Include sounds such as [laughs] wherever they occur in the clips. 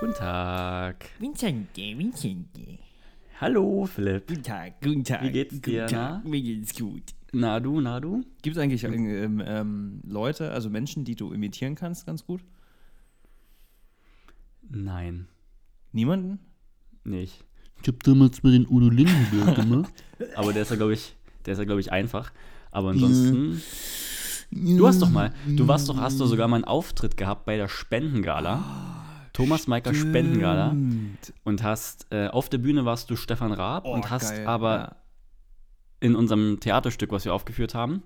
Guten Tag. Vincente, Vincente. Hallo, Philipp. Guten Tag, guten Tag. Wie geht's dir, Guten Tag. na? Mir geht's gut. Na du, na du? Gibt es eigentlich ähm, ähm, Leute, also Menschen, die du imitieren kannst, ganz gut? Nein, Niemanden? nicht. Ich hab damals mal den Udo Lindenberg [laughs] gemacht. Aber der ist ja, glaube ich, der ist ja, glaube ich, einfach. Aber ansonsten. Du hast doch mal, du warst doch, hast doch sogar mal einen Auftritt gehabt bei der Spendengala. Thomas Maiker Spendengala. Und hast, äh, auf der Bühne warst du Stefan Raab Oh, und hast geil, aber ja. in unserem Theaterstück, was wir aufgeführt haben,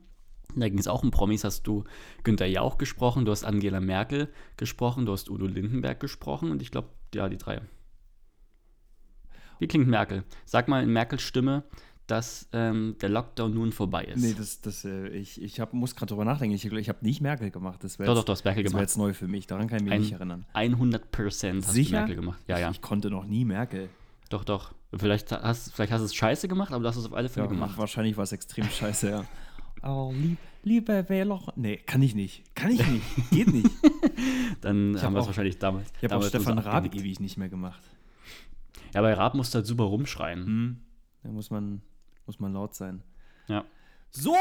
da ging es auch um Promis, hast du Günther Jauch gesprochen, du hast Angela Merkel gesprochen, du hast Udo Lindenberg gesprochen und ich glaube, ja, die drei. Wie klingt Merkel? Sag mal in Merkels Stimme, dass ähm, der Lockdown nun vorbei ist. Nee, das, das, äh, ich, ich hab, muss gerade drüber nachdenken. Ich, ich habe nicht Merkel gemacht. Das doch, jetzt, doch, du hast Merkel Das gemacht. jetzt neu für mich. Daran kann ich mich Ein- nicht erinnern. 100 Prozent hast Sicher? du Merkel gemacht. Ja, ja. Ich konnte noch nie Merkel. Doch, doch. Vielleicht hast, vielleicht hast du es scheiße gemacht, aber du hast es auf alle Fälle Ja, gemacht. Wahrscheinlich war es extrem [laughs] scheiße, ja. Oh, lieb, lieber Wähler. Nee, kann ich nicht. Kann ich nicht. [laughs] Geht nicht. Dann hab haben wir es wahrscheinlich damals. Ich habe auch Stefan Raab ewig nicht mehr gemacht. Ja, bei Raab musst du halt super rumschreien. Hm. Da muss man, muss man laut sein. Ja. So,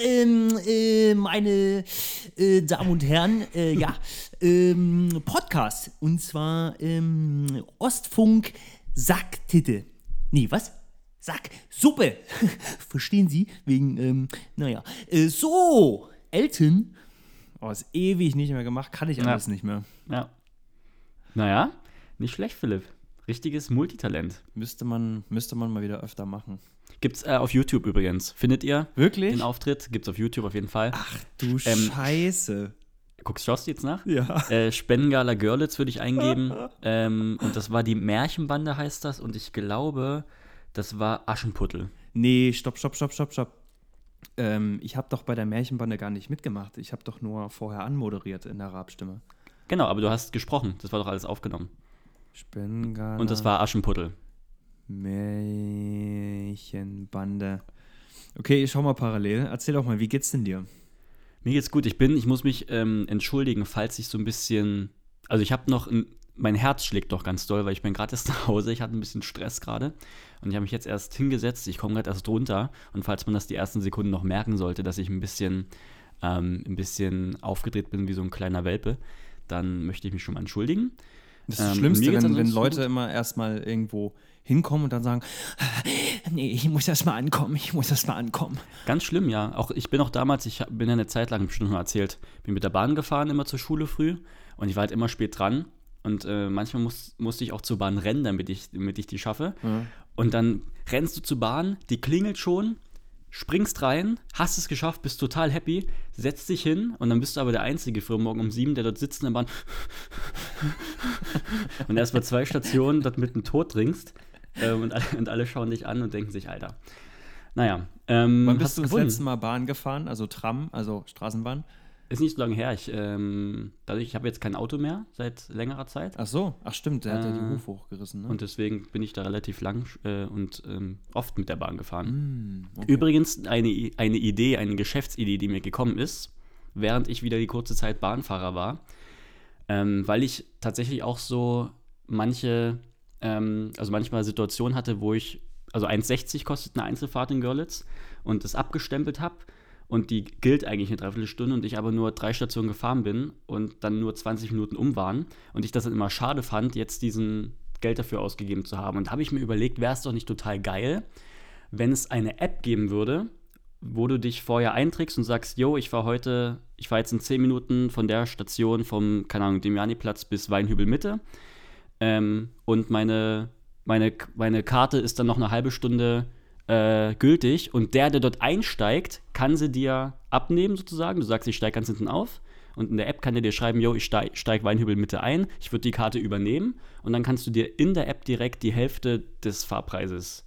ähm, äh, meine äh, Damen und Herren, äh, ja, [laughs] ähm, Podcast. Und zwar ähm, Ostfunk Sacktitte. Nee, was? Sack, Suppe. [laughs] Verstehen Sie? Wegen, ähm, naja. Äh, so, Elton. Oh, ist ewig nicht mehr gemacht, kann ich Ja. alles nicht mehr. Ja. Naja, nicht schlecht, Philipp. Richtiges Multitalent. Müsste man, müsste man mal wieder öfter machen. Gibt's äh, auf YouTube übrigens. Findet ihr Wirklich? den Auftritt? Gibt's auf YouTube auf jeden Fall. Ach du Ähm, Scheiße. Guckst, schaust du jetzt nach? Ja. Äh, Spendengala Görlitz würde ich eingeben. [laughs] ähm, und das war die Märchenbande, heißt das. Und ich glaube, das war Aschenputtel. Nee, stopp, stopp, stopp, stopp, stopp. Ähm, ich habe doch bei der Märchenbande gar nicht mitgemacht. Ich habe doch nur vorher anmoderiert in der Rabstimme. Genau, aber du hast gesprochen. Das war doch alles aufgenommen. Spengala. Und das war Aschenputtel. Märchenbande. Okay, ich schau mal parallel. Erzähl doch mal, wie geht's denn dir? Mir geht's gut. Ich bin, ich muss mich ähm, entschuldigen, falls ich so ein bisschen. Also ich habe noch, ein, mein Herz schlägt doch ganz doll, weil ich bin gerade erst [laughs] nach Hause. Ich hatte ein bisschen Stress gerade und ich habe mich jetzt erst hingesetzt. Ich komme gerade erst runter und falls man das die ersten Sekunden noch merken sollte, dass ich ein bisschen, ähm, ein bisschen aufgedreht bin wie so ein kleiner Welpe, dann möchte ich mich schon mal entschuldigen. Das ist das Ähm, Schlimmste, wenn, wenn Leute gut. immer erstmal irgendwo hinkommen und dann sagen, nee, ich muss erst mal ankommen, ich muss erst mal ankommen. Ganz schlimm, ja. Auch ich bin auch damals, ich bin ja eine Zeit lang bestimmt mal erzählt, bin mit der Bahn gefahren, immer zur Schule früh und ich war halt immer spät dran. Und äh, manchmal muss, musste ich auch zur Bahn rennen, damit ich, damit ich die schaffe. Und dann rennst du zur Bahn, die klingelt schon, springst rein, hast es geschafft, bist total happy, setzt dich hin und dann bist du aber der Einzige für morgen um sieben, der dort sitzt in der Bahn [laughs] und erst mal zwei Stationen dort mitten tot trinkst. Äh, und, alle, und alle schauen dich an und denken sich, Alter. Naja. Ähm, Wann bist du das letzte Mal Bahn gefahren, also Tram, also Straßenbahn? Ist nicht so lange her. Ich, ähm, dadurch, ich habe jetzt kein Auto mehr seit längerer Zeit. Ach so, ach stimmt, der hat ja die Äh, Hufe hochgerissen, ne? Und deswegen bin ich da relativ lang äh, und ähm, oft mit der Bahn gefahren. Hm, okay. Übrigens eine, eine Idee, eine Geschäftsidee, die mir gekommen ist, während ich wieder die kurze Zeit Bahnfahrer war, ähm, weil ich tatsächlich auch so manche, ähm, also manchmal Situationen hatte, wo ich, also 1,60 kostet eine Einzelfahrt in Görlitz und das abgestempelt habe und die gilt eigentlich eine Dreiviertelstunde und ich aber nur drei Stationen gefahren bin und dann nur 20 Minuten um waren und ich das dann immer schade fand, jetzt diesen Geld dafür ausgegeben zu haben. Und habe ich mir überlegt, wäre es doch nicht total geil, wenn es eine App geben würde, wo du dich vorher einträgst und sagst, yo, ich fahre heute, ich fahre jetzt in 10 Minuten von der Station vom, keine Ahnung, Demiani-Platz bis Weinhübel Mitte ähm, und meine, meine, meine Karte ist dann noch eine halbe Stunde äh, gültig und der, der dort einsteigt, kann sie dir abnehmen sozusagen. Du sagst, ich steige ganz hinten auf und in der App kann der dir schreiben, yo, ich steige steig Weinhübel Mitte ein, ich würde die Karte übernehmen und dann kannst du dir in der App direkt die Hälfte des Fahrpreises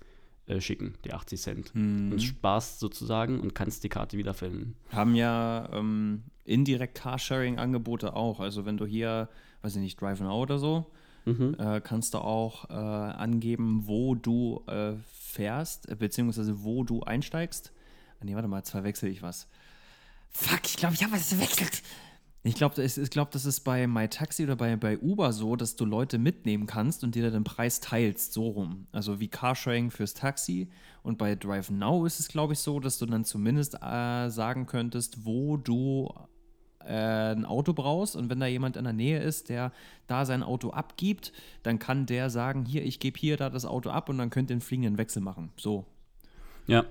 äh, schicken, die 80 Cent. Und sparst sozusagen und kannst die Karte wiederfinden. Haben ja ähm, indirekt Carsharing-Angebote auch. Also wenn du hier, weiß ich nicht, Drive Now oder so, äh, kannst du auch äh, angeben, wo du äh, fährst, äh, beziehungsweise wo du einsteigst. Ah, nee, warte mal, jetzt verwechsel ich was. Fuck, ich glaube, ich habe was verwechselt. Ich glaube, ich glaub, das ist bei MyTaxi oder bei, bei Uber so, dass du Leute mitnehmen kannst und dir dann den Preis teilst, so rum. Also wie Carsharing fürs Taxi. Und bei Drive Now ist es, glaube ich, so, dass du dann zumindest äh, sagen könntest, wo du äh, ein Auto brauchst. Und wenn da jemand in der Nähe ist, der da sein Auto abgibt, dann kann der sagen, hier, ich gebe hier da das Auto ab und dann könnt ihr einen fliegenden Wechsel machen. So. Ja.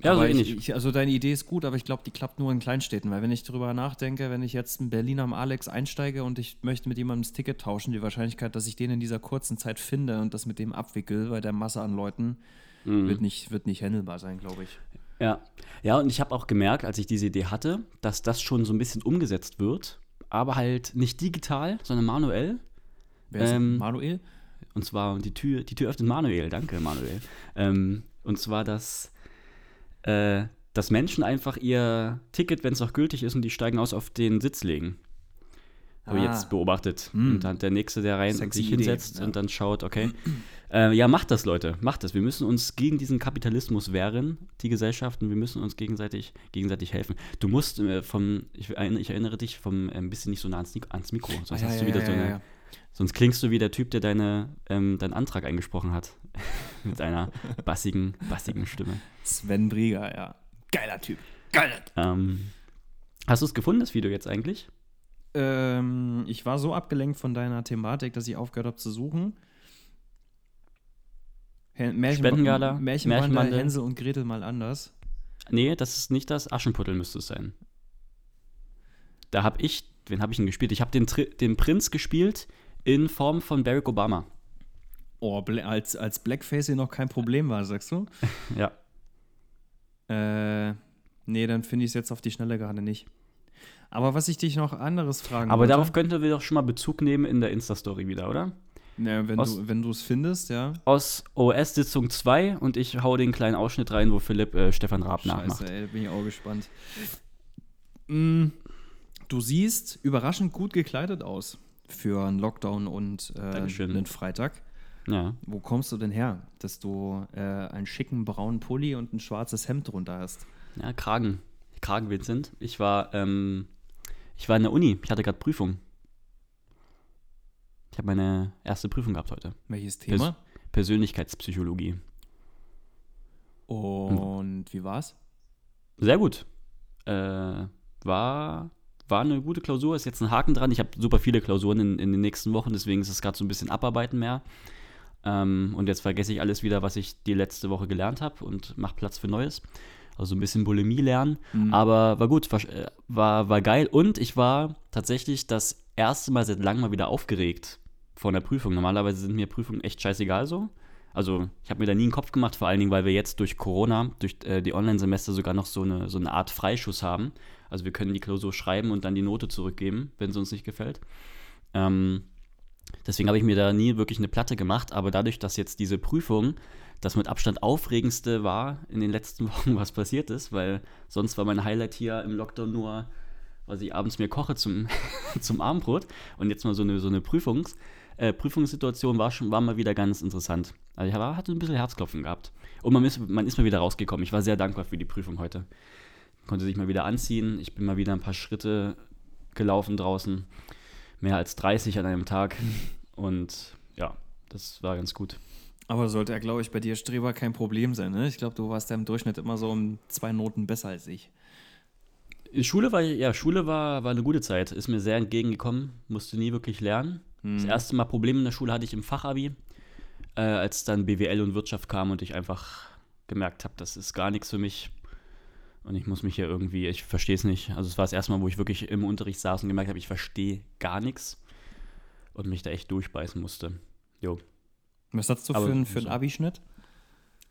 Ja, aber so ich, ich, also deine Idee ist gut, aber ich glaube, die klappt nur in Kleinstädten, weil wenn ich drüber nachdenke, wenn ich jetzt in Berlin am Alex einsteige und ich möchte mit jemandem das Ticket tauschen, die Wahrscheinlichkeit, dass ich den in dieser kurzen Zeit finde und das mit dem abwickel bei der Masse an Leuten, Mhm. wird nicht, wird nicht handelbar sein, glaube ich. Ja, ja, und ich habe auch gemerkt, als ich diese Idee hatte, dass das schon so ein bisschen umgesetzt wird, aber halt nicht digital, sondern manuell. Wer ist Ähm, Manuel? Und zwar die Tür, die Tür öffnet Manuel, danke Manuel. Ähm, und zwar, dass, äh, dass Menschen einfach ihr Ticket, wenn es noch gültig ist und die steigen aus, auf den Sitz legen. Habe ich Ah. jetzt beobachtet. Hm. Und dann der Nächste, der rein Sexy sich Idee, hinsetzt ja. und dann schaut, okay. Äh, ja, macht das, Leute, macht das. Wir müssen uns gegen diesen Kapitalismus wehren, die Gesellschaften. Wir müssen uns gegenseitig, gegenseitig helfen. Du musst äh, vom, ich, erinnere- ich erinnere dich, vom äh, ein bisschen nicht so nah ans, ans Mikro. Sonst, Ah, hast ja, du ja, wieder ja, so ja, eine, ja. sonst klingst du wie der Typ, der deine, ähm, deinen Antrag eingesprochen hat. [laughs] Mit einer bassigen, bassigen Stimme. Sven Brieger, ja. Geiler Typ. Geiler Typ. Ähm, hast du es gefunden, das Video jetzt eigentlich? Ähm, ich war so abgelenkt von deiner Thematik, dass ich aufgehört habe zu suchen. Märchen, Spendengala, Märchenbande. Hänsel und Gretel mal anders. Nee, das ist nicht das. Aschenputtel müsste es sein. Da habe ich, wen habe ich denn gespielt? Ich habe den, den Prinz gespielt in Form von Barack Obama. Oh, als, als Blackface hier noch kein Problem war, sagst du? [laughs] Ja. Äh, nee, dann finde ich es jetzt auf die Schnelle gerade nicht. Aber was ich dich noch anderes fragen Aber wollte, darauf könnten wir doch schon mal Bezug nehmen in der Insta-Story wieder, oder? Na, wenn aus- du wenn du es findest, ja. Aus OS-Sitzung 2 und ich hau den kleinen Ausschnitt rein, wo Philipp äh, Stefan Raab nachmacht. Scheiße, ey, da bin ich auch gespannt. Mm, du siehst überraschend gut gekleidet aus für einen Lockdown und äh, einen Freitag. Ja. Wo kommst du denn her, dass du äh, einen schicken braunen Pulli und ein schwarzes Hemd drunter hast? ja, Kragen. Kragen Vincent. Ich war, ähm, ich war in der Uni. Ich hatte gerade Prüfung. Ich habe meine erste Prüfung gehabt heute. Welches Thema? Persönlichkeitspsychologie. Und wie war's? Sehr gut. Äh, war, war eine gute Klausur, ist jetzt ein Haken dran. Ich habe super viele Klausuren in, in den nächsten Wochen, deswegen ist es gerade so ein bisschen Abarbeiten mehr. Ähm, und jetzt vergesse ich alles wieder, was ich die letzte Woche gelernt habe und mache Platz für Neues. Also ein bisschen Bulimie lernen. Mhm. Aber war gut, war, äh, war, war geil. Und ich war tatsächlich das erste Mal seit langem mal wieder aufgeregt vor einer Prüfung. Normalerweise sind mir Prüfungen echt scheißegal so. Also ich habe mir da nie einen Kopf gemacht, vor allen Dingen, weil wir jetzt durch Corona, durch äh, die Online-Semester sogar noch so eine, so eine Art Freischuss haben. Also wir können die Klausur schreiben und dann die Note zurückgeben, wenn es uns nicht gefällt. Ähm, deswegen habe ich mir da nie wirklich eine Platte gemacht, aber dadurch, dass jetzt diese Prüfung das mit Abstand aufregendste war in den letzten [laughs] Wochen, was passiert ist, weil sonst war mein Highlight hier im Lockdown nur, was ich abends mir koche zum, [laughs] zum Abendbrot und jetzt mal so eine, so eine Prüfungs, äh, Prüfungssituation war schon war mal wieder ganz interessant. Also ich hab- hatte ein bisschen Herzklopfen gehabt und man ist, man ist mal wieder rausgekommen. Ich war sehr dankbar für die Prüfung heute. Konnte sich mal wieder anziehen. Ich bin mal wieder ein paar Schritte gelaufen draußen. Mehr als 30 an einem Tag. Und ja, das war ganz gut. Aber sollte er, glaube ich, bei dir Streber kein Problem sein, ne? Ich glaube, du warst ja im Durchschnitt immer so um zwei Noten besser als ich. Schule war ja, Schule war, war eine gute Zeit. Ist mir sehr entgegengekommen. Musste nie wirklich lernen. Das erste Mal Probleme in der Schule hatte ich im Fachabi, äh, als dann BWL und Wirtschaft kam und ich einfach gemerkt habe, das ist gar nichts für mich. Und ich muss mich hier irgendwie, ich verstehe es nicht. Also es war das erste Mal, wo ich wirklich im Unterricht saß und gemerkt habe, ich verstehe gar nichts. Und mich da echt durchbeißen musste. Jo. Was hast du Aber für, einen- für einen. Abischnitt?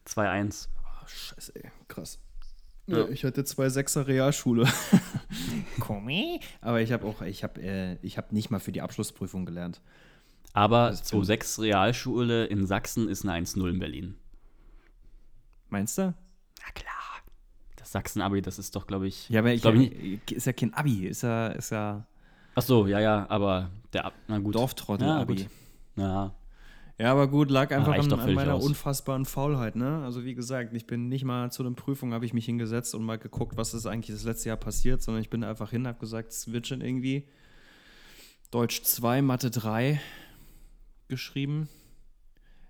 2-1. Oh, scheiße, ey. Krass. Ja. ich hatte zwei Sechser Realschule. [laughs] Kommi? Aber ich habe auch, ich habe äh, ich hab nicht mal für die Abschlussprüfung gelernt. Aber Das bin- 2-6 Realschule in Sachsen ist eine 1-0 in Berlin. Meinst du? Na klar. Das Sachsen-Abi, das ist doch, glaube ich. Ja, aber ich, glaub nicht. ist ja kein Abi, ist ja, ist ja Ach so, ja, ja, aber der Ab. Na gut. Dorftrottel-Abi. Ja, gut. Ja. Ja, aber gut, lag einfach reicht an, an meiner aus. unfassbaren Faulheit, ne? Also wie gesagt, ich bin nicht mal zu den Prüfungen, habe ich mich hingesetzt und mal geguckt, was ist eigentlich das letzte Jahr passiert, sondern ich bin einfach hin, habe gesagt, es wird schon irgendwie Deutsch 2, Mathe 3 geschrieben.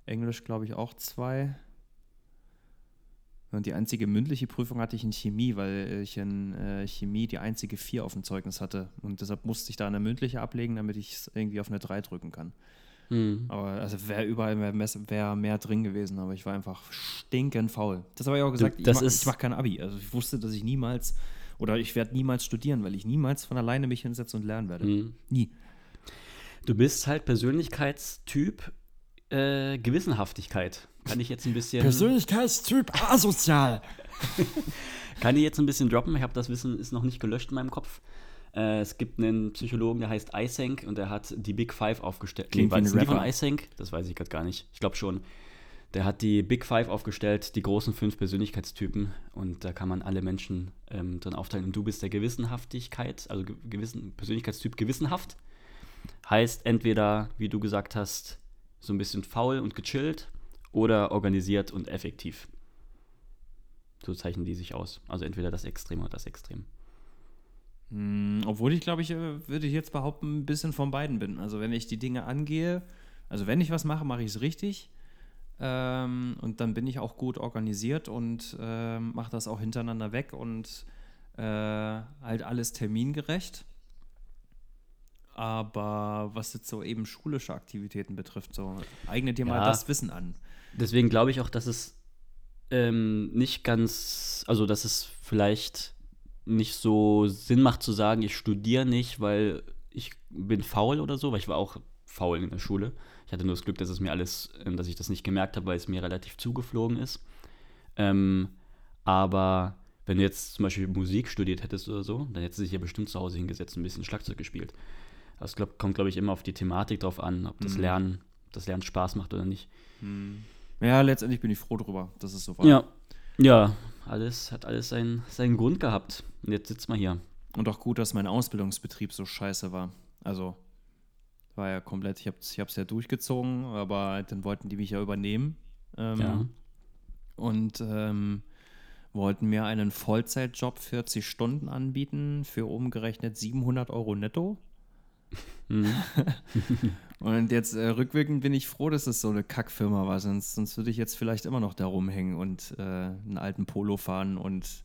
Englisch, glaube ich, auch 2. Und die einzige mündliche Prüfung hatte ich in Chemie, weil ich in äh, Chemie die einzige 4 auf dem Zeugnis hatte. Und deshalb musste ich da eine mündliche ablegen, damit ich es irgendwie auf eine 3 drücken kann. Hm. Aber also wäre überall mehr, wär mehr drin gewesen, aber ich war einfach stinkend faul. Das habe ich auch gesagt, das ich, mach, mache kein Abi. Also ich wusste, dass ich niemals oder ich werde niemals studieren, weil ich niemals von alleine mich hinsetze und lernen werde. Hm. Nie. Du bist halt Persönlichkeitstyp äh, Gewissenhaftigkeit. Kann ich jetzt ein bisschen. Persönlichkeitstyp asozial. [laughs] Kann ich jetzt ein bisschen droppen? Ich habe das Wissen ist noch nicht gelöscht in meinem Kopf. Äh, es gibt einen Psychologen, der heißt Eysenck und der hat die Big Five aufgestellt. Klingt wie war ein das die von. Eysenck? Das weiß ich gerade gar nicht. Ich glaube schon. Der hat die Big Five aufgestellt, die großen fünf Persönlichkeitstypen und da kann man alle Menschen ähm, drin aufteilen. Und du bist der Gewissenhaftigkeit, also ge gewissen, Persönlichkeitstyp gewissenhaft. Heißt entweder, wie du gesagt hast, so ein bisschen faul und gechillt oder organisiert und effektiv. So zeichnen die sich aus. Also entweder das Extrem oder das Extrem. Hm, obwohl ich, glaube ich, äh, würde ich jetzt behaupten, ein bisschen von beiden bin. Also wenn ich die Dinge angehe, also wenn ich was mache, mache ich es richtig. Ähm, und dann bin ich auch gut organisiert und ähm, mache das auch hintereinander weg und äh, halt alles termingerecht. Aber was jetzt so eben schulische Aktivitäten betrifft, so eigne dir mal Ja. das Wissen an. Deswegen glaube ich auch, dass es ähm, nicht ganz, also dass es vielleicht nicht so Sinn macht zu sagen, ich studiere nicht, weil ich bin faul oder so, weil ich war auch faul in der Schule. Ich hatte nur das Glück, dass es mir alles, ähm, dass ich das nicht gemerkt habe, weil es mir relativ zugeflogen ist. Ähm, aber wenn du jetzt zum Beispiel Musik studiert hättest oder so, dann hättest du dich ja bestimmt zu Hause hingesetzt und ein bisschen Schlagzeug gespielt. Das glaub, kommt, glaube ich, immer auf die Thematik drauf an, ob das Lernen, das Lernen Spaß macht oder nicht. Ja, letztendlich bin ich froh drüber, dass es so war. Ja. Ja, alles hat alles seinen, seinen Grund gehabt. Und jetzt sitzt man hier. Und auch gut, dass mein Ausbildungsbetrieb so scheiße war. Also war ja komplett, ich habe es ich hab's ja durchgezogen, aber dann wollten die mich ja übernehmen. Ähm, Ja. Und ähm, wollten mir einen Vollzeitjob 40 Stunden anbieten für umgerechnet 700 Euro netto. Mhm. [laughs] Und jetzt äh, rückwirkend bin ich froh, dass es so eine Kackfirma war, sonst, sonst würde ich jetzt vielleicht immer noch da rumhängen und äh, einen alten Polo fahren und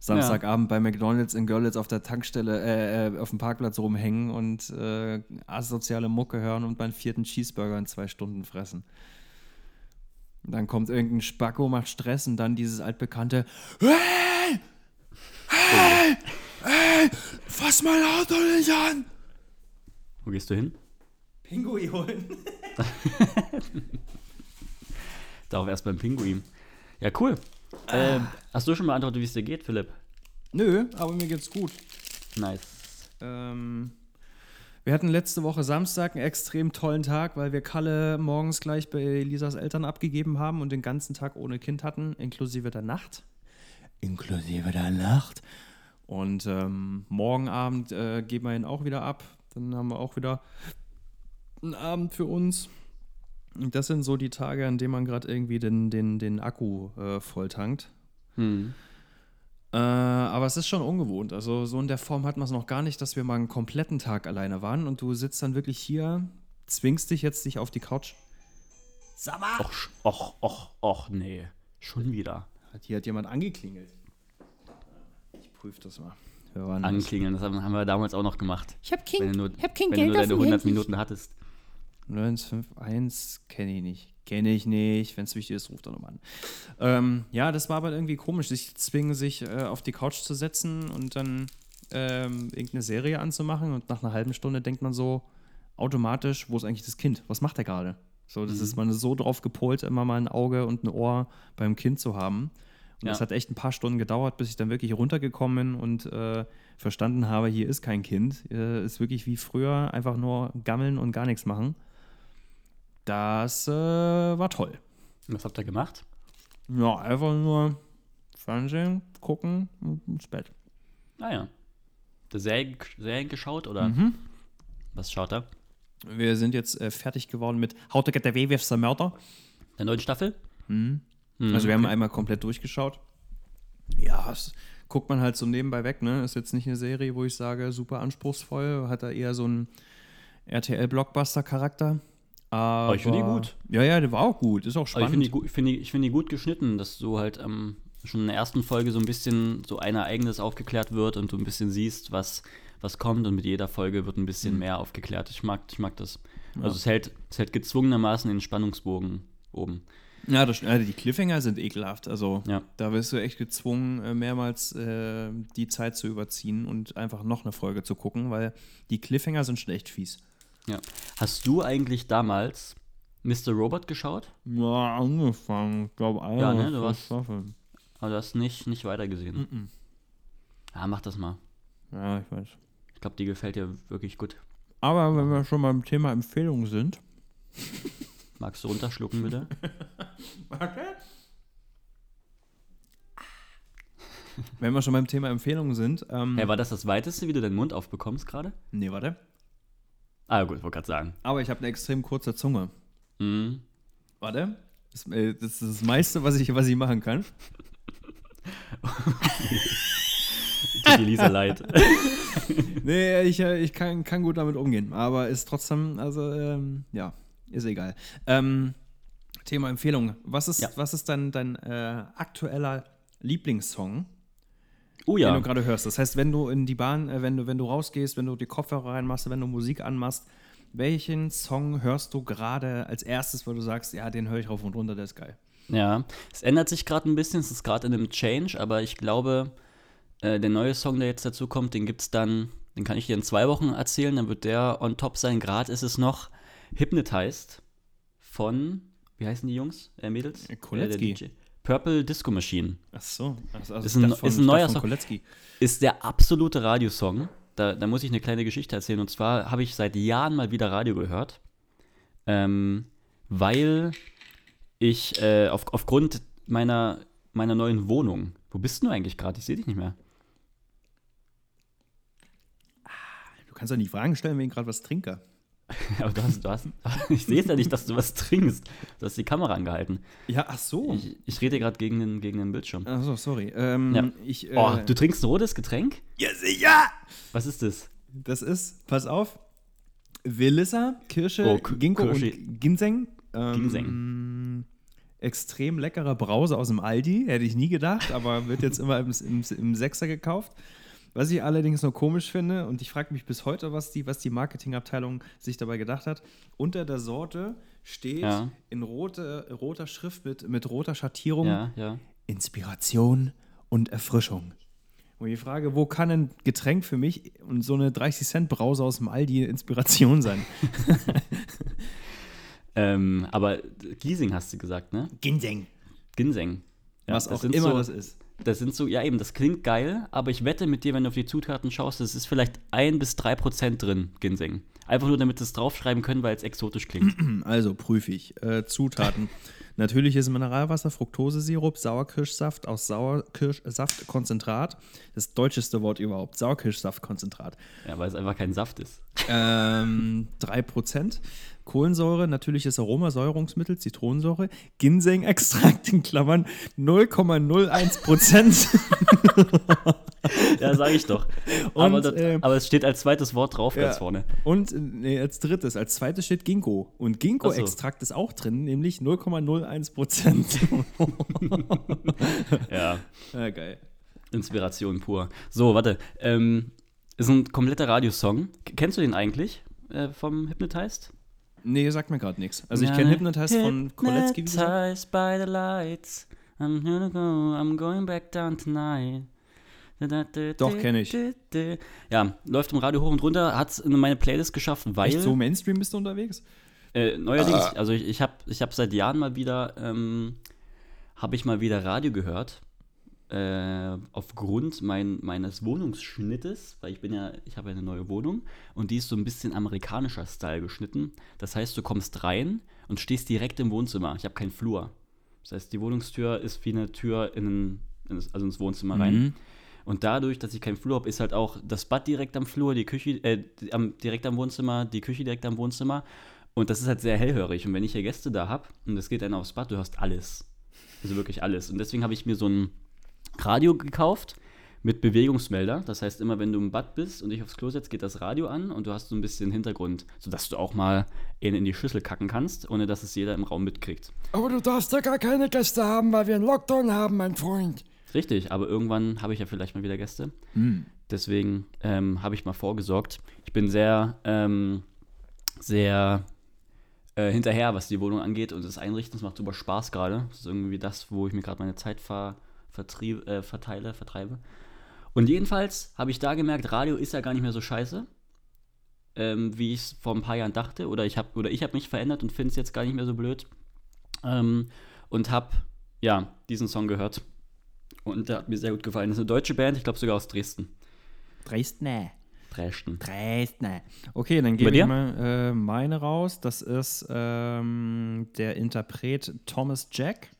Samstagabend bei McDonalds in Görlitz auf der Tankstelle, äh, äh, auf dem Parkplatz rumhängen und äh, asoziale Mucke hören und meinen vierten Cheeseburger in zwei Stunden fressen. Und dann kommt irgendein Spacko, macht Stress und dann dieses altbekannte Hey! Hey! Hey! Fass mein Auto nicht an! Wo gehst du hin? Pinguin holen. [laughs] Darauf erst beim Pinguin. Ja, cool. Ähm, hast du schon beantwortet, wie es dir geht, Philipp? Nö, aber mir geht's gut. Nice. Ähm, wir hatten letzte Woche Samstag einen extrem tollen Tag, weil wir Kalle morgens gleich bei Lisas Eltern abgegeben haben und den ganzen Tag ohne Kind hatten, inklusive der Nacht. Inklusive der Nacht. Und ähm, morgen Abend äh, geben wir ihn auch wieder ab. Dann haben wir auch wieder einen Abend für uns. Das sind so die Tage, an denen man gerade irgendwie den, den, den Akku äh, volltankt. Hm. Äh, aber es ist schon ungewohnt. Also so in der Form hat man es noch gar nicht, dass wir mal einen kompletten Tag alleine waren und du sitzt dann wirklich hier, zwingst dich jetzt dich auf die Couch. Sag mal! Och, och, och, och, nee. Schon wieder. Hat, hier hat jemand angeklingelt. Ich prüfe das mal. Das? Anklingeln, das haben wir damals auch noch gemacht. Ich hab kein, Wenn du nur, ich hab wenn Geld du deine dem 100 Handy. Minuten hattest. 951 kenne ich nicht. Kenne ich nicht. Wenn es wichtig ist, ruft er nochmal an. Ähm, ja, das war aber irgendwie komisch, sich zwingen, sich äh, auf die Couch zu setzen und dann ähm, irgendeine Serie anzumachen und nach einer halben Stunde denkt man so automatisch, wo ist eigentlich das Kind? Was macht er gerade? So, das ist man ist so drauf gepolt, immer mal ein Auge und ein Ohr beim Kind zu haben. Und Ja. das hat echt ein paar Stunden gedauert, bis ich dann wirklich runtergekommen bin und äh, verstanden habe, hier ist kein Kind. Äh, ist wirklich wie früher, einfach nur gammeln und gar nichts machen. Das äh, war toll. Was habt ihr gemacht? Ja, einfach nur Fernsehen, gucken und ins Bett. Ah ja. Der Serien, Serien geschaut oder Mhm. was schaut er? Wir sind jetzt äh, fertig geworden mit How to Get Away with the Murder. Der neuen Staffel? Mhm, also wir haben einmal komplett durchgeschaut. Ja, das guckt man halt so nebenbei weg, ne? Ist jetzt nicht eine Serie, wo ich sage, super anspruchsvoll, hat da eher so einen RTL-Blockbuster-Charakter. Aber ich finde die gut. Ja, ja, der war auch gut, ist auch Aber ich spannend. finde die, find die, ich find die gut geschnitten, dass du halt ähm, schon in der ersten Folge so ein bisschen so ein Ereignis aufgeklärt wird und du ein bisschen siehst, was, was kommt und mit jeder Folge wird ein bisschen Mhm. mehr aufgeklärt. Ich mag, ich mag das. Also es hält, es hält gezwungenermaßen den Spannungsbogen oben. Ja, das, also die Cliffhanger sind ekelhaft. Also Ja. da wirst du echt gezwungen, äh, mehrmals äh, die Zeit zu überziehen und einfach noch eine Folge zu gucken, weil die Cliffhanger sind schon echt fies. Ja. Hast du eigentlich damals Mr. Robot geschaut? Ja, angefangen. Ich glaube, eine Ja, ne, du warst- Staffeln. Aber du hast nicht, nicht weitergesehen. Mhm. Ja, mach das mal. Ja, ich weiß. Ich glaube, die gefällt dir wirklich gut. Aber wenn wir schon beim Thema Empfehlungen sind. [laughs] Magst du runterschlucken, bitte? [laughs] Warte. Wenn wir schon beim Thema Empfehlungen sind. Ähm, Hey, war das das weiteste, wie du deinen Mund aufbekommst gerade? nee, warte. Ah, gut, wollte gerade sagen. Aber ich habe eine extrem kurze Zunge. Mhm. Warte. Das, äh, das ist das meiste, was ich, was ich machen kann. [laughs] Tut dir Lisa [laughs] leid. Nee, ich, äh, ich kann, kann gut damit umgehen. Aber ist trotzdem, also, ähm, ja, ist egal. Ähm, Thema Empfehlung. Was ist, Ja. was ist dein, dein äh, aktueller Lieblingssong, Oh den ja. du gerade hörst? Das heißt, wenn du in die Bahn, äh, wenn du, wenn du rausgehst, wenn du die Kopfhörer reinmachst, wenn du Musik anmachst, welchen Song hörst du gerade als erstes, weil du sagst, ja, den höre ich rauf und runter, der ist geil. Ja, es ändert sich gerade ein bisschen, es ist gerade in einem Change, aber ich glaube, äh, der neue Song, der jetzt dazu kommt, den gibt's dann, den kann ich dir in zwei Wochen erzählen, dann wird der on top sein. Gerade ist es noch Hypnotized von, wie heißen die Jungs, äh, Mädels? Kolecki. Äh. Purple Disco Machine. Ach so. Also, also Ist ein- dachte von- ist ein neuer Song. Kolecki. Ist der absolute Radiosong. Da, da muss ich eine kleine Geschichte erzählen. Und zwar habe ich seit Jahren mal wieder Radio gehört, ähm, weil ich äh, auf, aufgrund meiner, meiner neuen Wohnung, wo bist du eigentlich gerade? Ich sehe dich nicht mehr. Du kannst doch nicht Fragen stellen, wenn ich gerade was trinke. [laughs] Aber du hast, du hast, [laughs] ich sehe es ja nicht, dass du was trinkst. Du hast die Kamera angehalten. Ja, ach so. Ich, ich rede gerade gegen den, gegen den Bildschirm. Ach so, sorry. Ähm, Ja. ich, äh, Oh, du trinkst ein rotes Getränk? ja, sicher! Was ist das? Das ist, pass auf, Velissa, Kirsche, Oh, Ginkgo Kirsche. und Ginseng. Ähm, Ginseng. Extrem leckerer Brause aus dem Aldi, hätte ich nie gedacht, aber wird jetzt [laughs] immer im, im, im Sechser gekauft. Was ich allerdings noch komisch finde, und ich frage mich bis heute, was die, was die Marketingabteilung sich dabei gedacht hat, unter der Sorte steht Ja. in rote, roter Schrift mit, mit roter Schattierung Ja, ja. Inspiration und Erfrischung. Und die Frage, wo kann ein Getränk für mich und so eine 30-Cent-Brause aus dem Aldi Inspiration sein? [laughs] Ähm, aber Giesing hast du gesagt, ne? Ginseng. Ginseng. Ja, Was das auch immer so, das ist. Das sind so, ja eben, das klingt geil, aber ich wette mit dir, wenn du auf die Zutaten schaust, es ist vielleicht ein bis drei Prozent drin, Ginseng. Einfach nur, damit sie es draufschreiben können, weil es exotisch klingt. [clears throat] Also prüfe ich. Äh, Zutaten. [laughs] Natürliches Mineralwasser, Fructosesirup, Sauerkirschsaft aus Sauerkirschsaftkonzentrat. Das deutscheste Wort überhaupt. Sauerkirschsaftkonzentrat. ja, weil es einfach kein Saft ist. Ähm, 3%. Kohlensäure, natürliches Aromasäurungsmittel, Zitronensäure, Ginseng-Extrakt in Klammern 0,01%. [laughs] Ja, sage ich doch. Und, aber, das, ähm, aber es steht als zweites Wort drauf Ja. ganz vorne. Und äh, nee, als drittes, als zweites steht Ginkgo. Und Ginkgo-Extrakt ist auch drin, nämlich 0,01%. [laughs] Ja, ja, geil. Inspiration pur. So, warte. Ähm, ist ein kompletter Radiosong. Kennst du den eigentlich äh, vom Hypnotized? Nee, sagt mir gerade nichts. Also ich kenne Hypnotized von gesagt. Hypnotized by the lights. I'm gonna go, I'm going back down tonight. Doch, kenn ich. Ja, läuft im Radio hoch und runter, hat es in meine Playlist geschafft, weil. Echt so Mainstream bist du unterwegs? Äh, neuerdings, also ich, ich habe ich hab seit Jahren mal wieder, ähm, habe ich mal wieder Radio gehört. Äh, aufgrund mein, meines Wohnungsschnittes, weil ich bin ja, ich habe ja eine neue Wohnung und die ist so ein bisschen amerikanischer Style geschnitten. Das heißt, du kommst rein und stehst direkt im Wohnzimmer. Ich habe keinen Flur. Das heißt, die Wohnungstür ist wie eine Tür in, in das, also ins Wohnzimmer rein. Und dadurch, dass ich keinen Flur habe, ist halt auch das Bad direkt am Flur, die Küche äh, direkt am Wohnzimmer, die Küche direkt am Wohnzimmer. Und das ist halt sehr hellhörig. Und wenn ich hier Gäste da habe und es geht dann aufs Bad, du hörst alles. Also wirklich alles. Und deswegen habe ich mir so ein Radio gekauft mit Bewegungsmelder. Das heißt, immer wenn du im Bad bist und dich aufs Klo setzt, geht das Radio an und du hast so ein bisschen Hintergrund, sodass du auch mal in, in die Schüssel kacken kannst, ohne dass es jeder im Raum mitkriegt. Aber du darfst ja gar keine Gäste haben, weil wir einen Lockdown haben, mein Freund. Richtig, aber irgendwann habe ich ja vielleicht mal wieder Gäste. Deswegen ähm, habe ich mal vorgesorgt. Ich bin sehr, ähm, sehr äh, hinterher, was die Wohnung angeht und das Einrichten. Das macht super Spaß gerade. Das ist irgendwie das, wo ich mir gerade meine Zeit ver, vertrieb, äh, verteile, vertreibe. Und jedenfalls habe ich da gemerkt, Radio ist ja gar nicht mehr so scheiße, ähm, wie ich es vor ein paar Jahren dachte. Oder ich habe oder ich habe mich verändert und finde es jetzt gar nicht mehr so blöd. Ähm, und habe ja diesen Song gehört. Und der hat mir sehr gut gefallen. Das ist eine deutsche Band, ich glaube sogar aus Dresden. Dresden. Dresden. Dresden. Okay, dann gebe ich mal äh, meine raus. Das ist ähm, der Interpret Thomas Jack.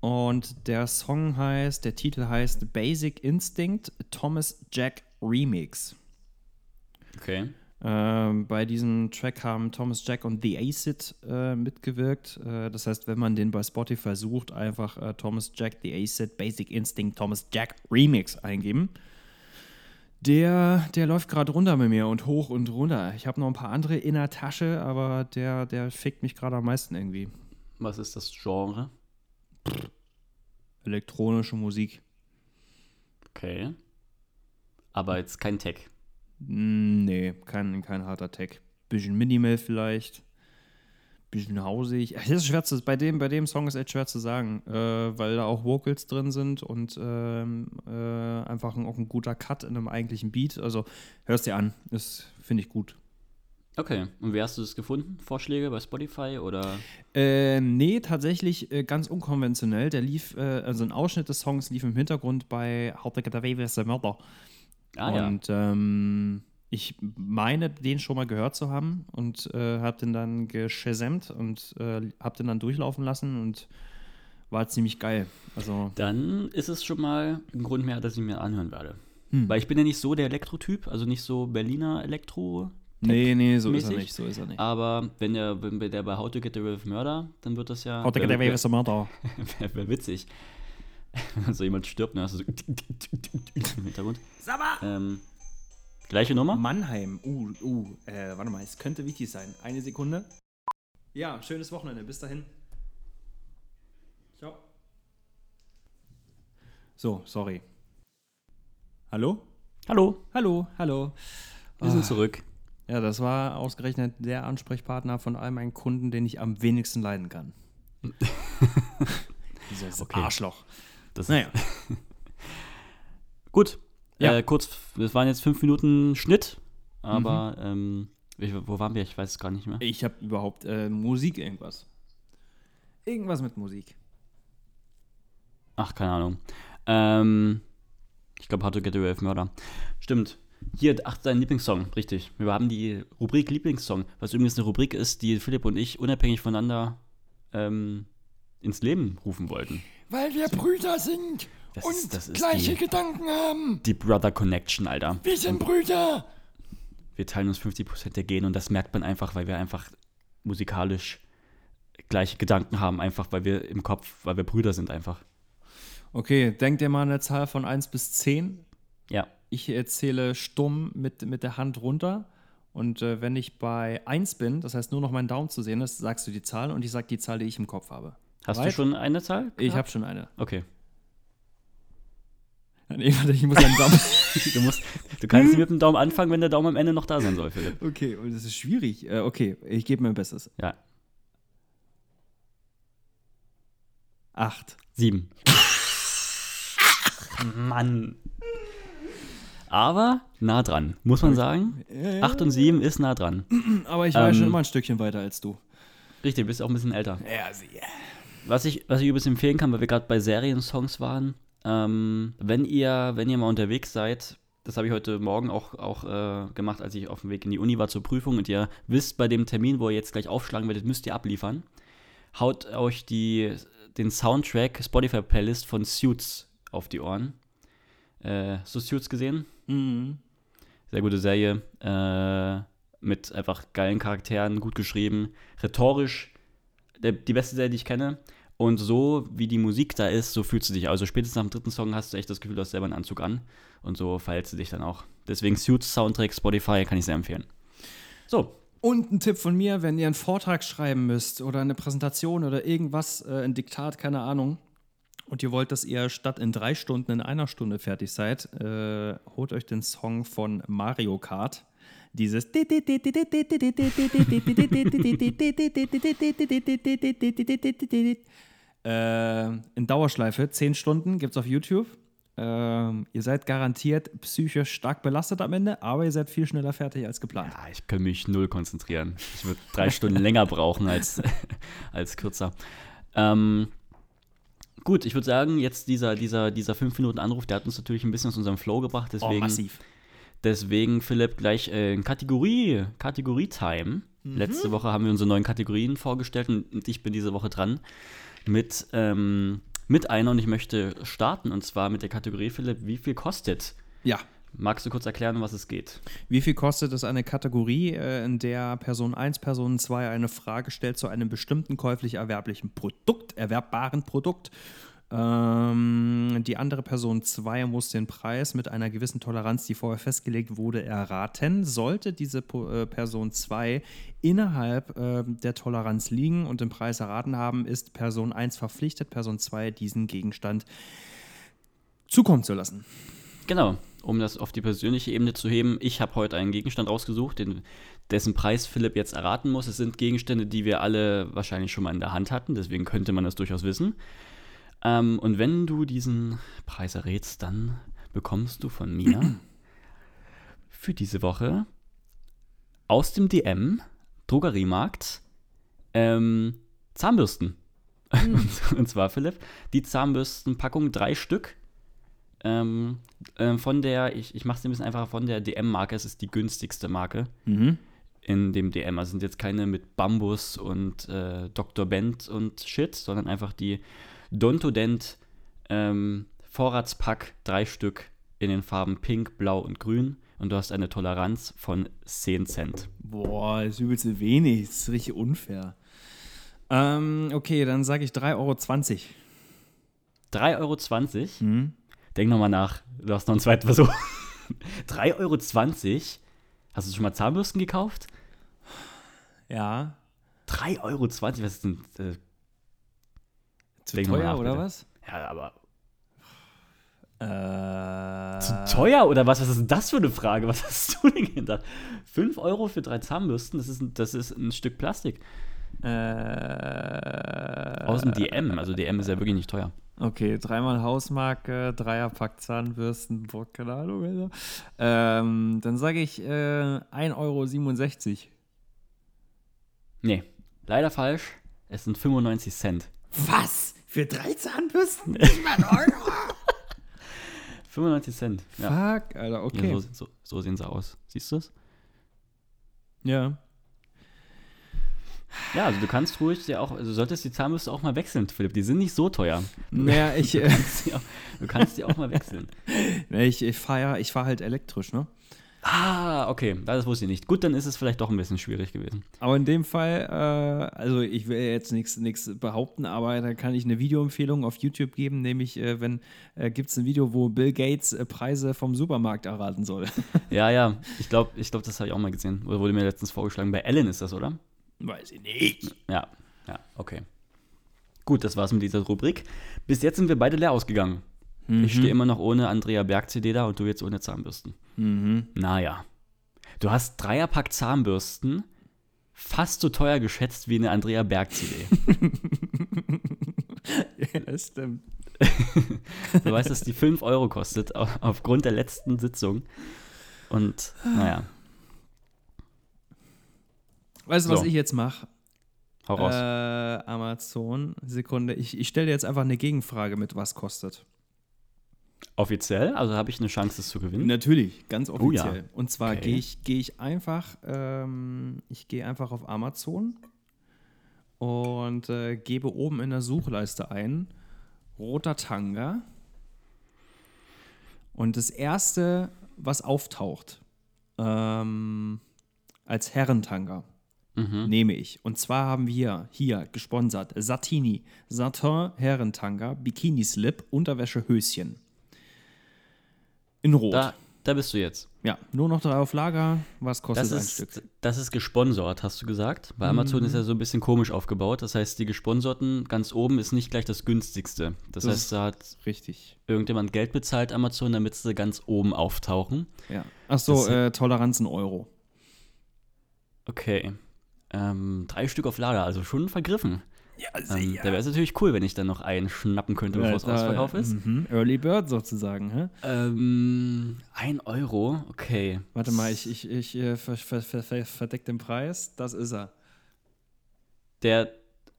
Und der Song heißt, der Titel heißt Basic Instinct Thomas Jack Remix. Okay. Ähm, bei diesem Track haben Thomas Jack und The Acid äh, mitgewirkt. Äh, das heißt, wenn man den bei Spotify sucht, einfach äh, Thomas Jack, The Acid, Basic Instinct, Thomas Jack Remix eingeben. Der, der läuft gerade runter mit mir und hoch und runter. Ich habe noch ein paar andere in der Tasche, aber der, der fickt mich gerade am meisten irgendwie. Was ist das Genre? Elektronische Musik. Okay. Aber jetzt kein Tech. Mm, Nee, kein, kein harter Tech. Bisschen Minimal vielleicht. Bisschen hausig. Es ist schwer zu, bei, dem, bei dem Song ist echt schwer zu sagen, äh, weil da auch Vocals drin sind und ähm, äh, einfach ein, auch ein guter Cut in einem eigentlichen Beat. Also hörst dir an, das finde ich gut. Okay. Und wie hast du das gefunden? Vorschläge bei Spotify oder? Äh, nee, tatsächlich äh, ganz unkonventionell. Der lief, äh, also ein Ausschnitt des Songs lief im Hintergrund bei How to Get Away with the Murder. Ah ja. und ähm, ich meine, den schon mal gehört zu haben und äh, habe den dann geschasamt und äh, habe den dann durchlaufen lassen und war ziemlich geil. Also, Dann ist es schon mal ein Grund mehr, dass ich mir anhören werde. Hm. Weil ich bin ja nicht so der Elektrotyp, also nicht so Berliner Elektro. Nee, nee, so ist er nicht, so ist er nicht. Aber wenn der, wenn der bei How to Get Away with Murder, dann wird das ja. How to Get Away with the Murder. [laughs] Wäre wär witzig. Wenn [laughs] so jemand stirbt, ne? Hast du so [laughs] im Hintergrund. Ähm, gleiche Nummer? Mannheim. Uh, uh, äh, warte mal, es könnte wichtig sein. Eine Sekunde. Ja, schönes Wochenende. Bis dahin. Ciao. So, sorry. Hallo? Hallo, Hallo, hallo. wir sind zurück. Ja, das war ausgerechnet der Ansprechpartner von all meinen Kunden, den ich am wenigsten leiden kann. [laughs] Dieses Okay. Arschloch. Das Naja. [laughs] Gut. Ja. Äh, kurz, das waren jetzt fünf Minuten Schnitt, aber Mhm. ähm, ich, wo waren wir? Ich weiß es gar nicht mehr. Ich habe überhaupt äh, Musik irgendwas. Irgendwas mit Musik. Ach, keine Ahnung. Ähm, ich glaube, How to Get Away with Murder. Stimmt. Hier, ach, dein Lieblingssong, richtig. Wir haben die Rubrik Lieblingssong, was übrigens eine Rubrik ist, die Philipp und ich unabhängig voneinander ähm, ins Leben rufen wollten. Weil wir Brüder sind Das und ist- das ist gleiche die- Gedanken haben. Die Brother Connection, Alter. Wir sind Brüder. Wir teilen uns 50% der Gene und das merkt man einfach, weil wir einfach musikalisch gleiche Gedanken haben, einfach weil wir im Kopf, weil wir Brüder sind einfach. Okay, denkt ihr mal an eine Zahl von 1 bis 10. Ja. Ich erzähle stumm mit, mit der Hand runter. Und äh, wenn ich bei 1 bin, das heißt nur noch mein Daumen zu sehen ist, sagst du die Zahl und ich sag die Zahl, die ich im Kopf habe. Hast du Bereit? schon eine Zahl? Ich gehabt? habe schon eine. Okay. Nee, warte, ich muss einen Daumen. [laughs] Du, musst, du kannst mit dem Daumen anfangen, wenn der Daumen am Ende noch da sein soll, Philipp. okay, und das ist schwierig. Äh, okay, ich gebe mein Bestes. Ja. 8. Sieben. [laughs] Mann. Aber nah dran, muss man sagen. Acht und sieben ist nah dran. [clears throat] Aber ich war ja schon Ähm, immer ein Stückchen weiter als du. Richtig, du bist auch ein bisschen älter. Ja, sehr. Was ich, was ich übrigens empfehlen kann, weil wir gerade bei Seriensongs waren, ähm, wenn ihr, wenn ihr mal unterwegs seid, das habe ich heute Morgen auch, auch äh, gemacht, als ich auf dem Weg in die Uni war zur Prüfung und ihr wisst, bei dem Termin, wo ihr jetzt gleich aufschlagen werdet, müsst ihr abliefern. Haut euch die, den Soundtrack Spotify-Playlist von Suits auf die Ohren. Äh, so Suits gesehen? Mhm. Sehr gute Serie. Äh, mit einfach geilen Charakteren, gut geschrieben. Rhetorisch der, die beste Serie, die ich kenne. Und so wie die Musik da ist, so fühlst du dich. Also spätestens nach dem dritten Song hast du echt das Gefühl, du hast selber einen Anzug an. Und so verhältst du dich dann auch. Deswegen Suits, Soundtrack, Spotify kann ich sehr empfehlen. So, Und ein Tipp von mir, wenn ihr einen Vortrag schreiben müsst oder eine Präsentation oder irgendwas, äh, ein Diktat, keine Ahnung, und ihr wollt, dass ihr statt in drei Stunden in einer Stunde fertig seid, äh, holt euch den Song von Mario Kart. Dieses äh, in Dauerschleife, 10 Stunden, gibt es auf YouTube. Ähm, ihr seid garantiert psychisch stark belastet am Ende, aber ihr seid viel schneller fertig als geplant. Ja, ich kann mich null konzentrieren. Ich würde drei Stunden länger brauchen als, [laughs] als kürzer. Ähm, gut, ich würde sagen, jetzt dieser, dieser, dieser 5-Minuten-Anruf, der hat uns natürlich ein bisschen aus unserem Flow gebracht. Oh, Deswegen, Deswegen, Philipp, gleich äh, Kategorie, Kategorie-Time. Letzte Woche haben wir unsere neuen Kategorien vorgestellt und, und ich bin diese Woche dran mit, ähm, mit einer und ich möchte starten und zwar mit der Kategorie, Philipp, wie viel kostet? Ja. Magst du kurz erklären, um was es geht? Wie viel kostet es eine Kategorie, äh, in der Person 1, Person 2 eine Frage stellt zu einem bestimmten käuflich erwerblichen Produkt, erwerbbaren Produkt? Ähm, die andere Person 2 muss den Preis mit einer gewissen Toleranz, die vorher festgelegt wurde, erraten. Sollte diese Po- äh, Person 2 innerhalb äh, der Toleranz liegen und den Preis erraten haben, ist Person 1 verpflichtet, Person 2 diesen Gegenstand zukommen zu lassen. Genau, um das auf die persönliche Ebene zu heben. Ich habe heute einen Gegenstand rausgesucht, den, dessen Preis Philipp jetzt erraten muss. Es sind Gegenstände, die wir alle wahrscheinlich schon mal in der Hand hatten, deswegen könnte man das durchaus wissen. Ähm, und wenn du diesen Preis errätst, dann bekommst du von mir [clears throat] für diese Woche aus dem DM, Drogeriemarkt, ähm, Zahnbürsten. und, [laughs] und zwar, Philipp, die Zahnbürstenpackung, drei Stück. Ähm, ähm, von der, ich, ich mache es ein bisschen einfacher, von der DM-Marke, es ist die günstigste Marke in dem DM. Also sind jetzt keine mit Bambus und äh, Dr. Bent und Shit, sondern einfach die Dontodent ähm, Vorratspack, drei Stück in den Farben Pink, Blau und Grün. Und du hast eine Toleranz von 10 Cent. Boah, das ist übelst wenig. Das ist richtig unfair. Ähm, okay, dann sage ich 3,20 Euro. 3,20 Euro. Denk nochmal nach. Du hast noch einen zweiten Versuch. [laughs] 3,20 Euro? Hast du schon mal Zahnbürsten gekauft? Ja. 3,20 Euro? Was ist denn. Äh, Zu teuer nach, oder bitte. was? ja, aber Äh, Zu teuer oder was? Was ist denn das für eine Frage? Was hast du denn gedacht? 5 Euro für drei Zahnbürsten, das ist ein, das ist ein Stück Plastik. äh, Aus dem DM. Also DM ist ja wirklich nicht teuer. Okay, dreimal Hausmarke, Dreierpack Zahnbürsten, boah, keine Ahnung. Also. Ähm, dann sage ich äh, 1,67 Euro. Nee, leider falsch. Es sind 95 Cent. Was? Für drei Zahnbürsten? Nicht mal Euro? [laughs] 95 Cent. Ja, Fuck, Alter, ja okay. so, so, so sehen sie aus. Siehst du es? Ja. Ja, also du kannst ruhig ja auch, also du solltest die Zahnbürste auch mal wechseln, Philipp. Die sind nicht so teuer. Naja, [laughs] ich, äh, Du kannst die auch mal wechseln. [laughs] ich, ich fahre ja, ich fahr halt elektrisch, ne? Ah, okay, das wusste ich nicht. Gut, dann ist es vielleicht doch ein bisschen schwierig gewesen. Aber in dem Fall, äh, also ich will jetzt nichts behaupten, aber da kann ich eine Videoempfehlung auf YouTube geben, nämlich äh, wenn äh, gibt es ein Video, wo Bill Gates äh, Preise vom Supermarkt erraten soll. Ja, ja, [laughs] ich glaube, ich glaub, das habe ich auch mal gesehen. Oder wurde mir letztens vorgeschlagen. Bei Ellen ist das, oder? Weiß ich nicht. Ja, ja, okay. Gut, das war's mit dieser Rubrik. Bis jetzt sind wir beide leer ausgegangen. Ich stehe immer noch ohne Andrea Berg-CD da und du jetzt ohne Zahnbürsten. Naja. Du hast Dreierpack Zahnbürsten fast so teuer geschätzt wie eine Andrea Berg-CD. [laughs] ja, das stimmt. [laughs] Du weißt, dass die 5 Euro kostet, au- aufgrund der letzten Sitzung. Und, naja, Weißt du, was So. ich jetzt mache? hau raus. Äh, Amazon, Sekunde. Ich, ich stelle dir jetzt einfach eine Gegenfrage mit, was kostet. Offiziell? Also habe ich eine Chance, das zu gewinnen? Natürlich, ganz Oh ja. offiziell. Und zwar Okay. gehe ich, geh ich einfach, ähm, ich gehe einfach auf Amazon und äh, gebe oben in der Suchleiste ein roter Tanga Und das erste, was auftaucht, ähm, als Herrentanga, nehme ich. Und zwar haben wir hier gesponsert Satini, Satin Herrentanga, Bikini Slip, Unterwäsche Höschen. In Rot. Da, da bist du jetzt. Ja, nur noch drei auf Lager. Was kostet Das ein ist, Stück? das ist gesponsert, hast du gesagt. Bei Amazon ist ja so ein bisschen komisch aufgebaut. Das heißt, die gesponserten ganz oben ist nicht gleich das günstigste. Das, Das heißt, da hat Richtig. irgendjemand Geld bezahlt, Amazon, damit sie ganz oben auftauchen. Ja. Ach so, Das- äh, Toleranz in Euro. Okay. Ähm, drei Stück auf Lager, also schon vergriffen. Ja, Ähm, Da wäre es natürlich cool, wenn ich dann noch einen schnappen könnte, bevor es ausverkauft ist. Mhm. Early Bird sozusagen, hä? Ähm, ein Euro, okay. Warte mal, ich, ich, ich äh, ver, ver, ver, ver, verdeck den Preis. Das ist er. Der,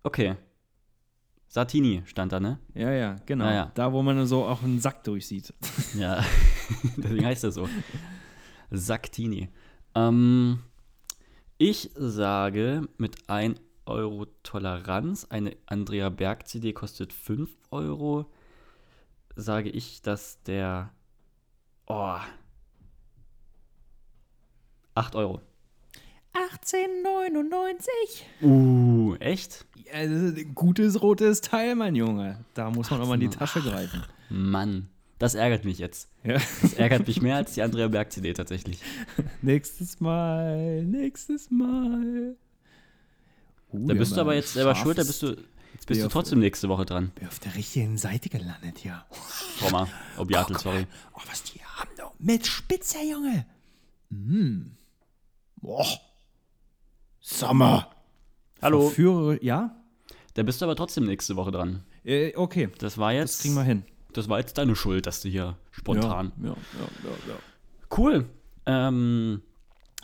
okay. Satini stand da, ne? Ja, ja, genau. Ah, ja. Da, wo man so auch einen Sack durchsieht. Ja, [laughs] deswegen heißt das so. [laughs] Saktini. Ähm, ich sage, mit 1 Euro Toleranz, eine Andrea Berg CD kostet 5 Euro, sage ich, dass der, oh, 8 Euro. 18,99. Uh, echt? Ja, gutes rotes Teil, mein Junge. Da muss man auch mal in die Tasche greifen. Mann, das ärgert mich jetzt. Ja. Das ärgert mich mehr als die Andrea Berg CD tatsächlich. [laughs] nächstes Mal, nächstes Mal. Uh, Da bist du ja, aber jetzt selber schuld, da bist du, jetzt bist Ja, du trotzdem nächste Woche dran. Bin auf der richtigen Seite gelandet hier. Schau mal, Obiatel, sorry. Oh, was die haben doch. Mit Spitze, Junge. Mm. Boah. Sommer. Hallo. Führe, ja? Da bist du aber trotzdem nächste Woche dran. Äh, okay, Das war jetzt. das kriegen wir hin. Das war jetzt deine Schuld, dass du hier spontan. Ja, ja, ja, ja. Cool. Ähm,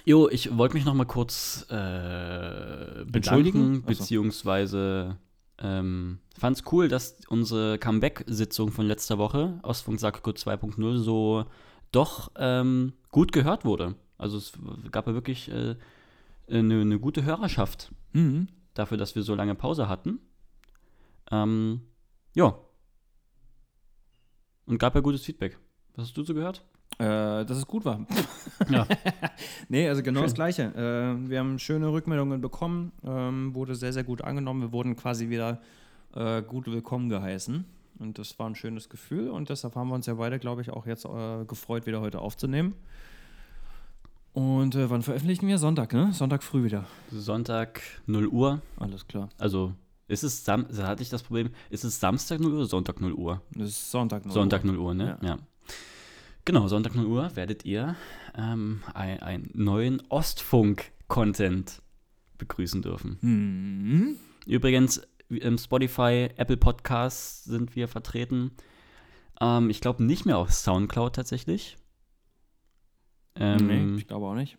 jo, ich wollte mich noch mal kurz äh, Entschuldigen? bedanken, beziehungsweise ähm, fand es cool, dass unsere Comeback-Sitzung von letzter Woche, Ostfunk Sakko 2.0, so doch ähm, gut gehört wurde. Also es gab ja wirklich äh, eine, eine gute Hörerschaft Mhm. dafür, dass wir so lange Pause hatten. Ähm, ja. Und gab ja gutes Feedback. Was hast du so gehört? Äh, dass es gut war. [laughs] Ja. [laughs] Nee, also genau Schön. das Gleiche. Äh, wir haben schöne Rückmeldungen bekommen, ähm, wurde sehr, sehr gut angenommen. Wir wurden quasi wieder äh, gut willkommen geheißen. Und das war ein schönes Gefühl. Und deshalb haben wir uns ja beide, glaube ich, auch jetzt äh, gefreut, wieder heute aufzunehmen. Und äh, wann veröffentlichen wir? Sonntag, ne? Sonntag früh wieder. Sonntag 0 Uhr. Alles klar. Also ist es Sam da hatte ich das Problem, ist es Samstag 0 Uhr oder Sonntag 0 Uhr? Das ist Sonntag noch. Sonntag 0 Uhr, ne? Ja. Genau, Sonntag 0 Uhr werdet ihr ähm, ein- einen neuen Ostfunk-Content begrüßen dürfen. Mhm. Übrigens, im Spotify, Apple Podcasts sind wir vertreten. Ähm, ich glaube nicht mehr auf Soundcloud tatsächlich. Ähm, nee, ich glaube auch nicht.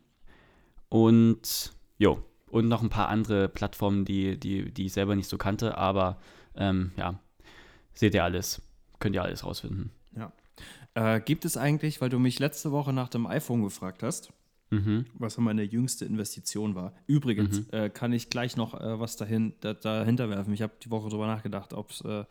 Und jo, und noch ein paar andere Plattformen, die, die, die ich selber nicht so kannte, aber ähm, ja, seht ihr alles. Könnt ihr alles rausfinden. Äh, gibt es eigentlich, weil du mich letzte Woche nach dem iPhone gefragt hast, Mhm. was meine jüngste Investition war. Übrigens äh, kann ich gleich noch äh, was dahin, da, dahinter werfen. Ich habe die Woche drüber nachgedacht, ob es äh,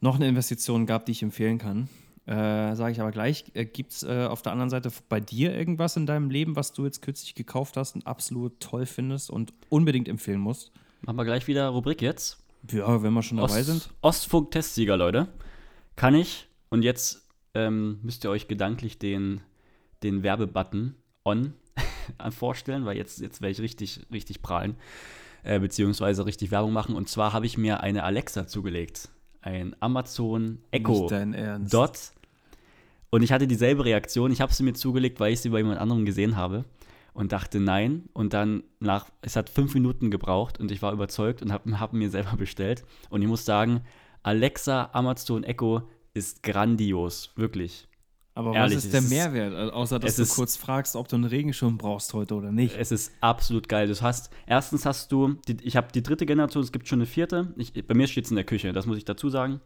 noch eine Investition gab, die ich empfehlen kann. Äh, Sage ich aber gleich. Äh, Gibt es äh, auf der anderen Seite bei dir irgendwas in deinem Leben, was du jetzt kürzlich gekauft hast und absolut toll findest und unbedingt empfehlen musst? Machen wir gleich wieder Rubrik jetzt. Ja, wenn wir schon dabei Ost, sind. Ostfunk-Testsieger, Leute. Kann ich. Und jetzt ähm, müsst ihr euch gedanklich den, den Werbebutton on [laughs] vorstellen, weil jetzt, jetzt werde ich richtig, richtig prahlen. Äh, beziehungsweise richtig Werbung machen. Und zwar habe ich mir eine Alexa zugelegt. Ein Amazon Echo Nicht dein Ernst. Dot. Und ich hatte dieselbe Reaktion. Ich habe sie mir zugelegt, weil ich sie bei jemand anderem gesehen habe. Und dachte nein. Und dann nach, es hat fünf Minuten gebraucht und ich war überzeugt und habe hab mir selber bestellt. Und ich muss sagen, Alexa Amazon Echo ist grandios. Wirklich. Aber Ehrlich, was ist der Mehrwert? Außer, dass du ist- kurz fragst, ob du einen Regenschirm brauchst heute oder nicht. Es ist absolut geil. Du hast, erstens hast du, die, ich habe die dritte Generation, es gibt schon eine vierte. Ich, bei mir steht es in der Küche, das muss ich dazu sagen.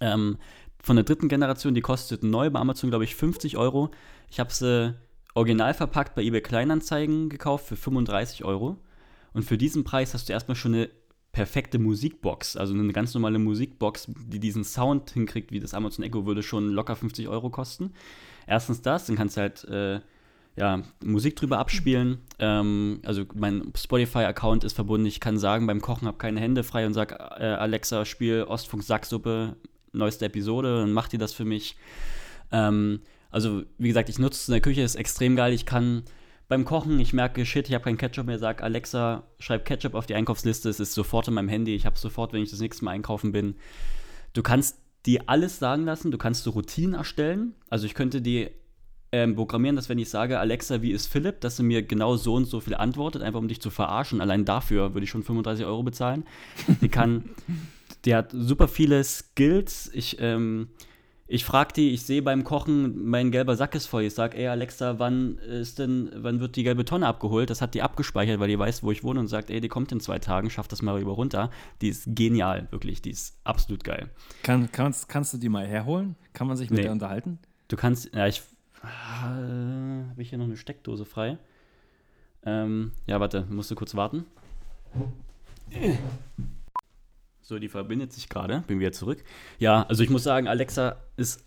Ähm, von der dritten Generation, die kostet neu bei Amazon, glaube ich, 50 Euro. Ich habe sie original verpackt bei eBay Kleinanzeigen gekauft für 35 Euro. Und für diesen Preis hast du erstmal schon eine perfekte Musikbox, also eine ganz normale Musikbox, die diesen Sound hinkriegt, wie das Amazon Echo, würde schon locker 50 Euro kosten. Erstens das, dann kannst du halt äh, ja, Musik drüber abspielen. Ähm, also mein Spotify-Account ist verbunden. Ich kann sagen, beim Kochen habe keine Hände frei und sage, äh, Alexa, spiel Ostfunk Sacksuppe, neueste Episode, dann macht die das für mich. Ähm, also, wie gesagt, ich nutze es in der Küche, ist extrem geil. Ich kann beim Kochen, ich merke, shit, ich habe kein Ketchup mehr, sag Alexa, schreib Ketchup auf die Einkaufsliste, es ist sofort in meinem Handy, ich habe sofort, wenn ich das nächste Mal einkaufen bin. Du kannst die alles sagen lassen, du kannst so Routinen erstellen. Also ich könnte die ähm, programmieren, dass wenn ich sage, Alexa, wie ist Philipp, dass sie mir genau so und so viel antwortet, einfach um dich zu verarschen. Allein dafür würde ich schon 35 Euro bezahlen. Die kann, die hat super viele Skills. Ich, ähm, ich frage die, ich sehe beim Kochen, mein gelber Sack ist voll. Ich sage, ey Alexa, wann ist denn, wann wird die gelbe Tonne abgeholt? Das hat die abgespeichert, weil die weiß, wo ich wohne und sagt, ey, die kommt in zwei Tagen, schaff das mal rüber runter. Die ist genial, wirklich. Die ist absolut geil. Kann, kannst, kannst du die mal herholen? Kann man sich mit Nee. der unterhalten? Du kannst, ja, ich, äh, habe ich hier noch eine Steckdose frei? Ähm, ja, warte, musst du kurz warten. So, die verbindet sich gerade, bin wieder zurück. Ja, also ich muss sagen, Alexa ist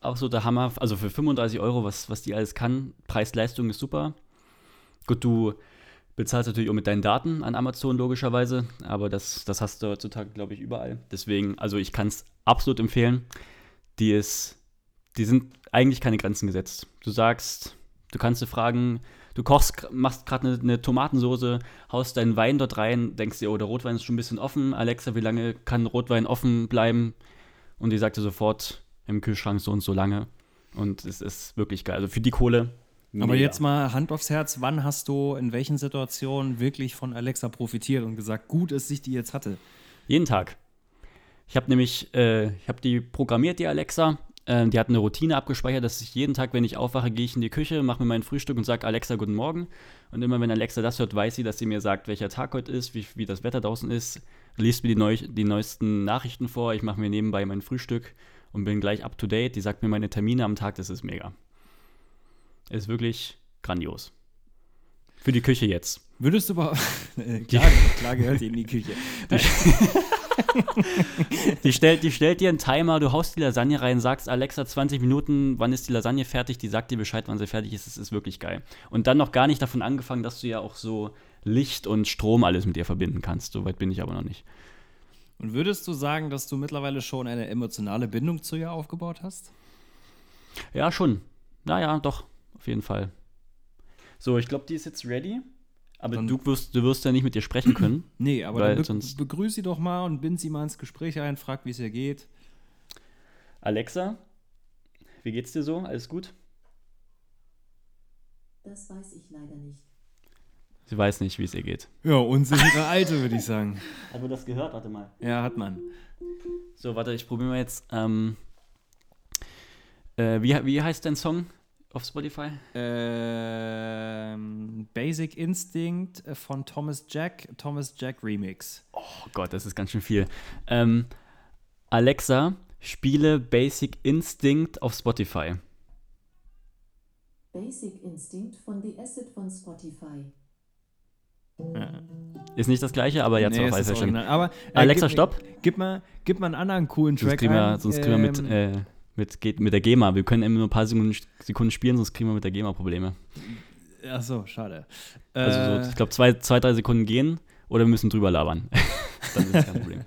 auch so der Hammer. Also für 35 Euro, was, was die alles kann, Preis-Leistung ist super. Gut, du bezahlst natürlich auch mit deinen Daten an Amazon logischerweise, aber das, das hast du heutzutage, glaube ich, überall. Deswegen, also ich kann es absolut empfehlen. Die ist, die sind eigentlich keine Grenzen gesetzt. Du sagst, du kannst sie fragen, du kochst, machst gerade eine, eine Tomatensoße, haust deinen Wein dort rein, denkst dir, oh, der Rotwein ist schon ein bisschen offen. Alexa, wie lange kann Rotwein offen bleiben? Und die sagt dir sofort im Kühlschrank so und so lange. Und es ist wirklich geil. Also für die Kohle. Aber mega. jetzt mal Hand aufs Herz, wann hast du in welchen Situationen wirklich von Alexa profitiert und gesagt, gut, dass ich die jetzt hatte? Jeden Tag. Ich habe nämlich, äh, ich habe die programmiert, die Alexa. Ähm, die hat eine Routine abgespeichert, dass ich jeden Tag, wenn ich aufwache, gehe ich in die Küche, mache mir mein Frühstück und sage Alexa, guten Morgen. Und immer wenn Alexa das hört, weiß sie, dass sie mir sagt, welcher Tag heute ist, wie, wie das Wetter draußen ist, liest mir die, neu, die neuesten Nachrichten vor, ich mache mir nebenbei mein Frühstück und bin gleich up to date. Die sagt mir meine Termine am Tag, das ist mega. Ist wirklich grandios. Für die Küche jetzt. Würdest du aber. [laughs] Äh, klar, klar gehört die in die Küche. [laughs] Die stellt, die stellt dir einen Timer, du haust die Lasagne rein, sagst Alexa 20 Minuten, wann ist die Lasagne fertig, die sagt dir Bescheid, wann sie fertig ist, das ist wirklich geil. Und dann noch gar nicht davon angefangen, dass du ja auch so Licht und Strom alles mit ihr verbinden kannst. Soweit bin ich aber noch nicht. Und würdest du sagen, dass du mittlerweile schon eine emotionale Bindung zu ihr aufgebaut hast? Ja, schon. Naja, doch, auf jeden Fall. So, ich glaube, die ist jetzt ready. Aber Dann- du wirst, du wirst ja nicht mit ihr sprechen können. [clears throat] Nee, aber Weil dann be sonst- begrüß sie doch mal und bind sie mal ins Gespräch ein, frag, wie es ihr geht. Alexa, wie geht's dir so? Alles gut? Das weiß ich leider nicht. Sie weiß nicht, wie es ihr geht. Ja, unsichere Alte, würde ich sagen. [laughs] Hat man das gehört? Warte mal. Ja, hat man. So, warte, ich probiere mal jetzt. Ähm, äh, wie, wie heißt dein Song auf Spotify? Ähm, Basic Instinct von Thomas Jack, Thomas Jack Remix. Oh Gott, das ist ganz schön viel. Ähm, Alexa, spiele Basic Instinct auf Spotify. Basic Instinct von The Acid von Spotify. Ist nicht das gleiche, aber jetzt Nee, auf schon. Aber, äh, Alexa, gib, stopp. Gib mal, gib mal einen anderen coolen Sonst Track kriegen wir, ein. sonst kriegen wir mit, Ähm, äh, mit, geht, mit der GEMA. Wir können immer nur ein paar Sekunden, Sekunden spielen, sonst kriegen wir mit der GEMA Probleme. Ach so, schade. Also Äh, so, ich glaube, zwei, zwei, drei Sekunden gehen oder wir müssen drüber labern. [laughs] Dann ist es kein Problem.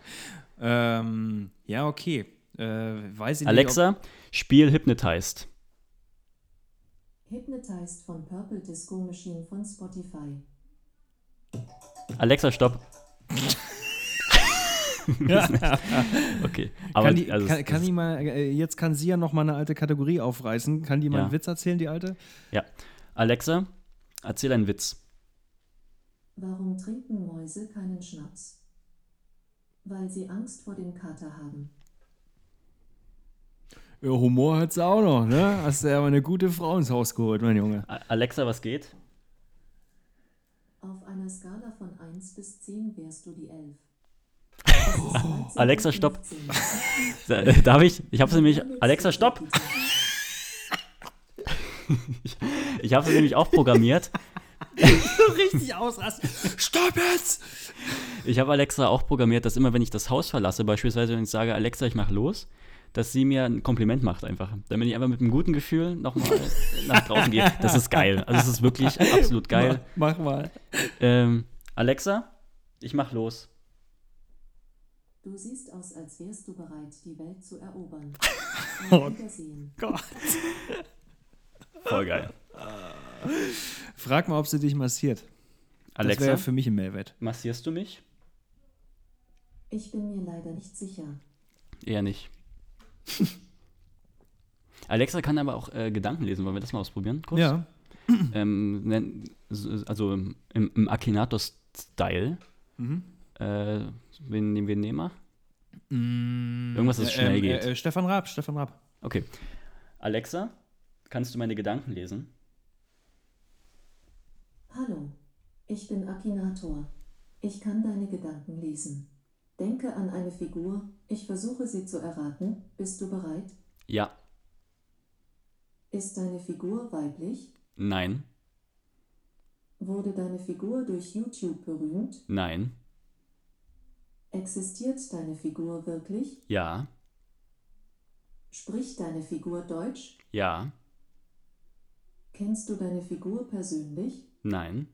ähm, ja, okay. Äh, weiß ich Alexa, spiel Hypnotized. Hypnotized von Purple Disco Machine von Spotify. Alexa, stopp. [laughs] [laughs] Ja. Okay. kann Aber die, also, kann, kann die mal, äh, jetzt kann sie ja noch mal eine alte Kategorie aufreißen. Kann die mal Ja. einen Witz erzählen, die alte? Alexa, erzähl einen Witz. Warum trinken Mäuse keinen Schnaps? Weil sie Angst vor dem Kater haben. Ja, Humor hat sie auch noch, ne? Hast du ja aber eine gute Frau ins Haus geholt, mein Junge. Alexa, was geht? Auf einer Skala von 1 bis 10 wärst du die 11. Es ist 13 Alexa, stopp. 15. [laughs] Darf ich? Ich habe sie nämlich. Alexa, stopp! [laughs] Ich habe sie nämlich auch programmiert. [laughs] Richtig ausrasten. Stopp jetzt! Ich habe Alexa auch programmiert, dass immer, wenn ich das Haus verlasse, beispielsweise, wenn ich sage, Alexa, ich mach los, dass sie mir ein Kompliment macht einfach. Damit ich einfach mit einem guten Gefühl nochmal nach draußen gehe. Das ist geil. Also es ist wirklich absolut geil. Mach mal. Ähm, Alexa, ich mach los. Du siehst aus, als wärst du bereit, die Welt zu erobern. [laughs] Oh Auf Wiedersehen. Gott. Voll geil. Frag mal, ob sie dich massiert. Das Alexa, wäre für mich ein Mehrwert. massierst du mich? Ich bin mir leider nicht sicher. Eher nicht. [laughs] Alexa kann aber auch äh, Gedanken lesen. Wollen wir das mal ausprobieren? Kurz? Ja. Ähm, s- also im, im Akinator-Style. Mhm. Äh, wen, nehmen- wen nehmen wir? Irgendwas, das Äh, schnell ähm, geht. Äh, Stefan Raab, Stefan Raab. Okay. Alexa, kannst du meine Gedanken lesen? Hallo, ich bin Akinator. Ich kann deine Gedanken lesen. Denke an eine Figur, ich versuche sie zu erraten. Bist du bereit? Ja. Ist deine Figur weiblich? Nein. Wurde deine Figur durch YouTube berühmt? Nein. Existiert deine Figur wirklich? Ja. Spricht deine Figur Deutsch? Ja. Kennst du deine Figur persönlich? Nein.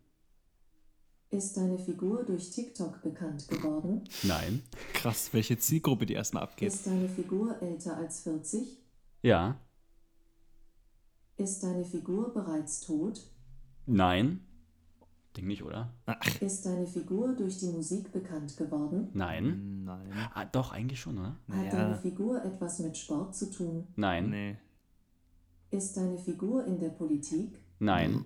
Ist deine Figur durch TikTok bekannt geworden? Nein. Krass, welche Zielgruppe die erstmal abgeht. Ist deine Figur älter als 40? Ja. Ist deine Figur bereits tot? Nein. Denk nicht, oder? Ist deine Figur durch die Musik bekannt geworden? Nein. Nein. Ah, doch, eigentlich schon, oder? Hat Ja. deine Figur etwas mit Sport zu tun? Nein. Nee. Ist deine Figur in der Politik? Nein.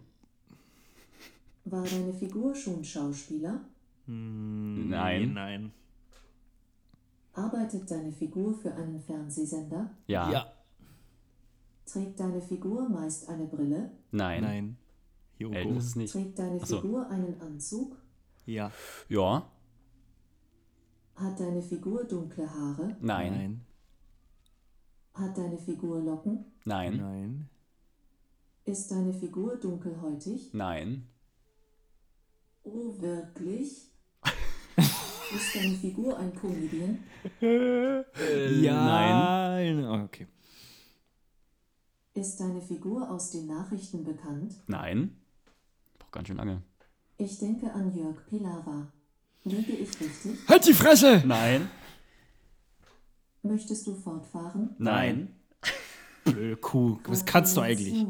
War deine Figur schon Schauspieler? Nein. Nein. Arbeitet deine Figur für einen Fernsehsender? Ja. Trägt deine Figur meist eine Brille? Nein. Nein. Joko. das ist nicht. Trägt deine Ach so. Figur einen Anzug? Ja. Ja. Hat deine Figur dunkle Haare? Nein. Nein. Hat deine Figur Locken? Nein. Nein. Ist deine Figur dunkelhäutig? Nein. Oh, wirklich? [laughs] Ist deine Figur ein Comedian? ja. Nein. Oh, okay. Ist deine Figur aus den Nachrichten bekannt? Nein. Ganz schön lange. Ich denke an Jörg Pilawa. Liege ich richtig? Halt die Fresse! Nein. Möchtest du fortfahren? Nein. Blöde Kuh. Was kannst du eigentlich?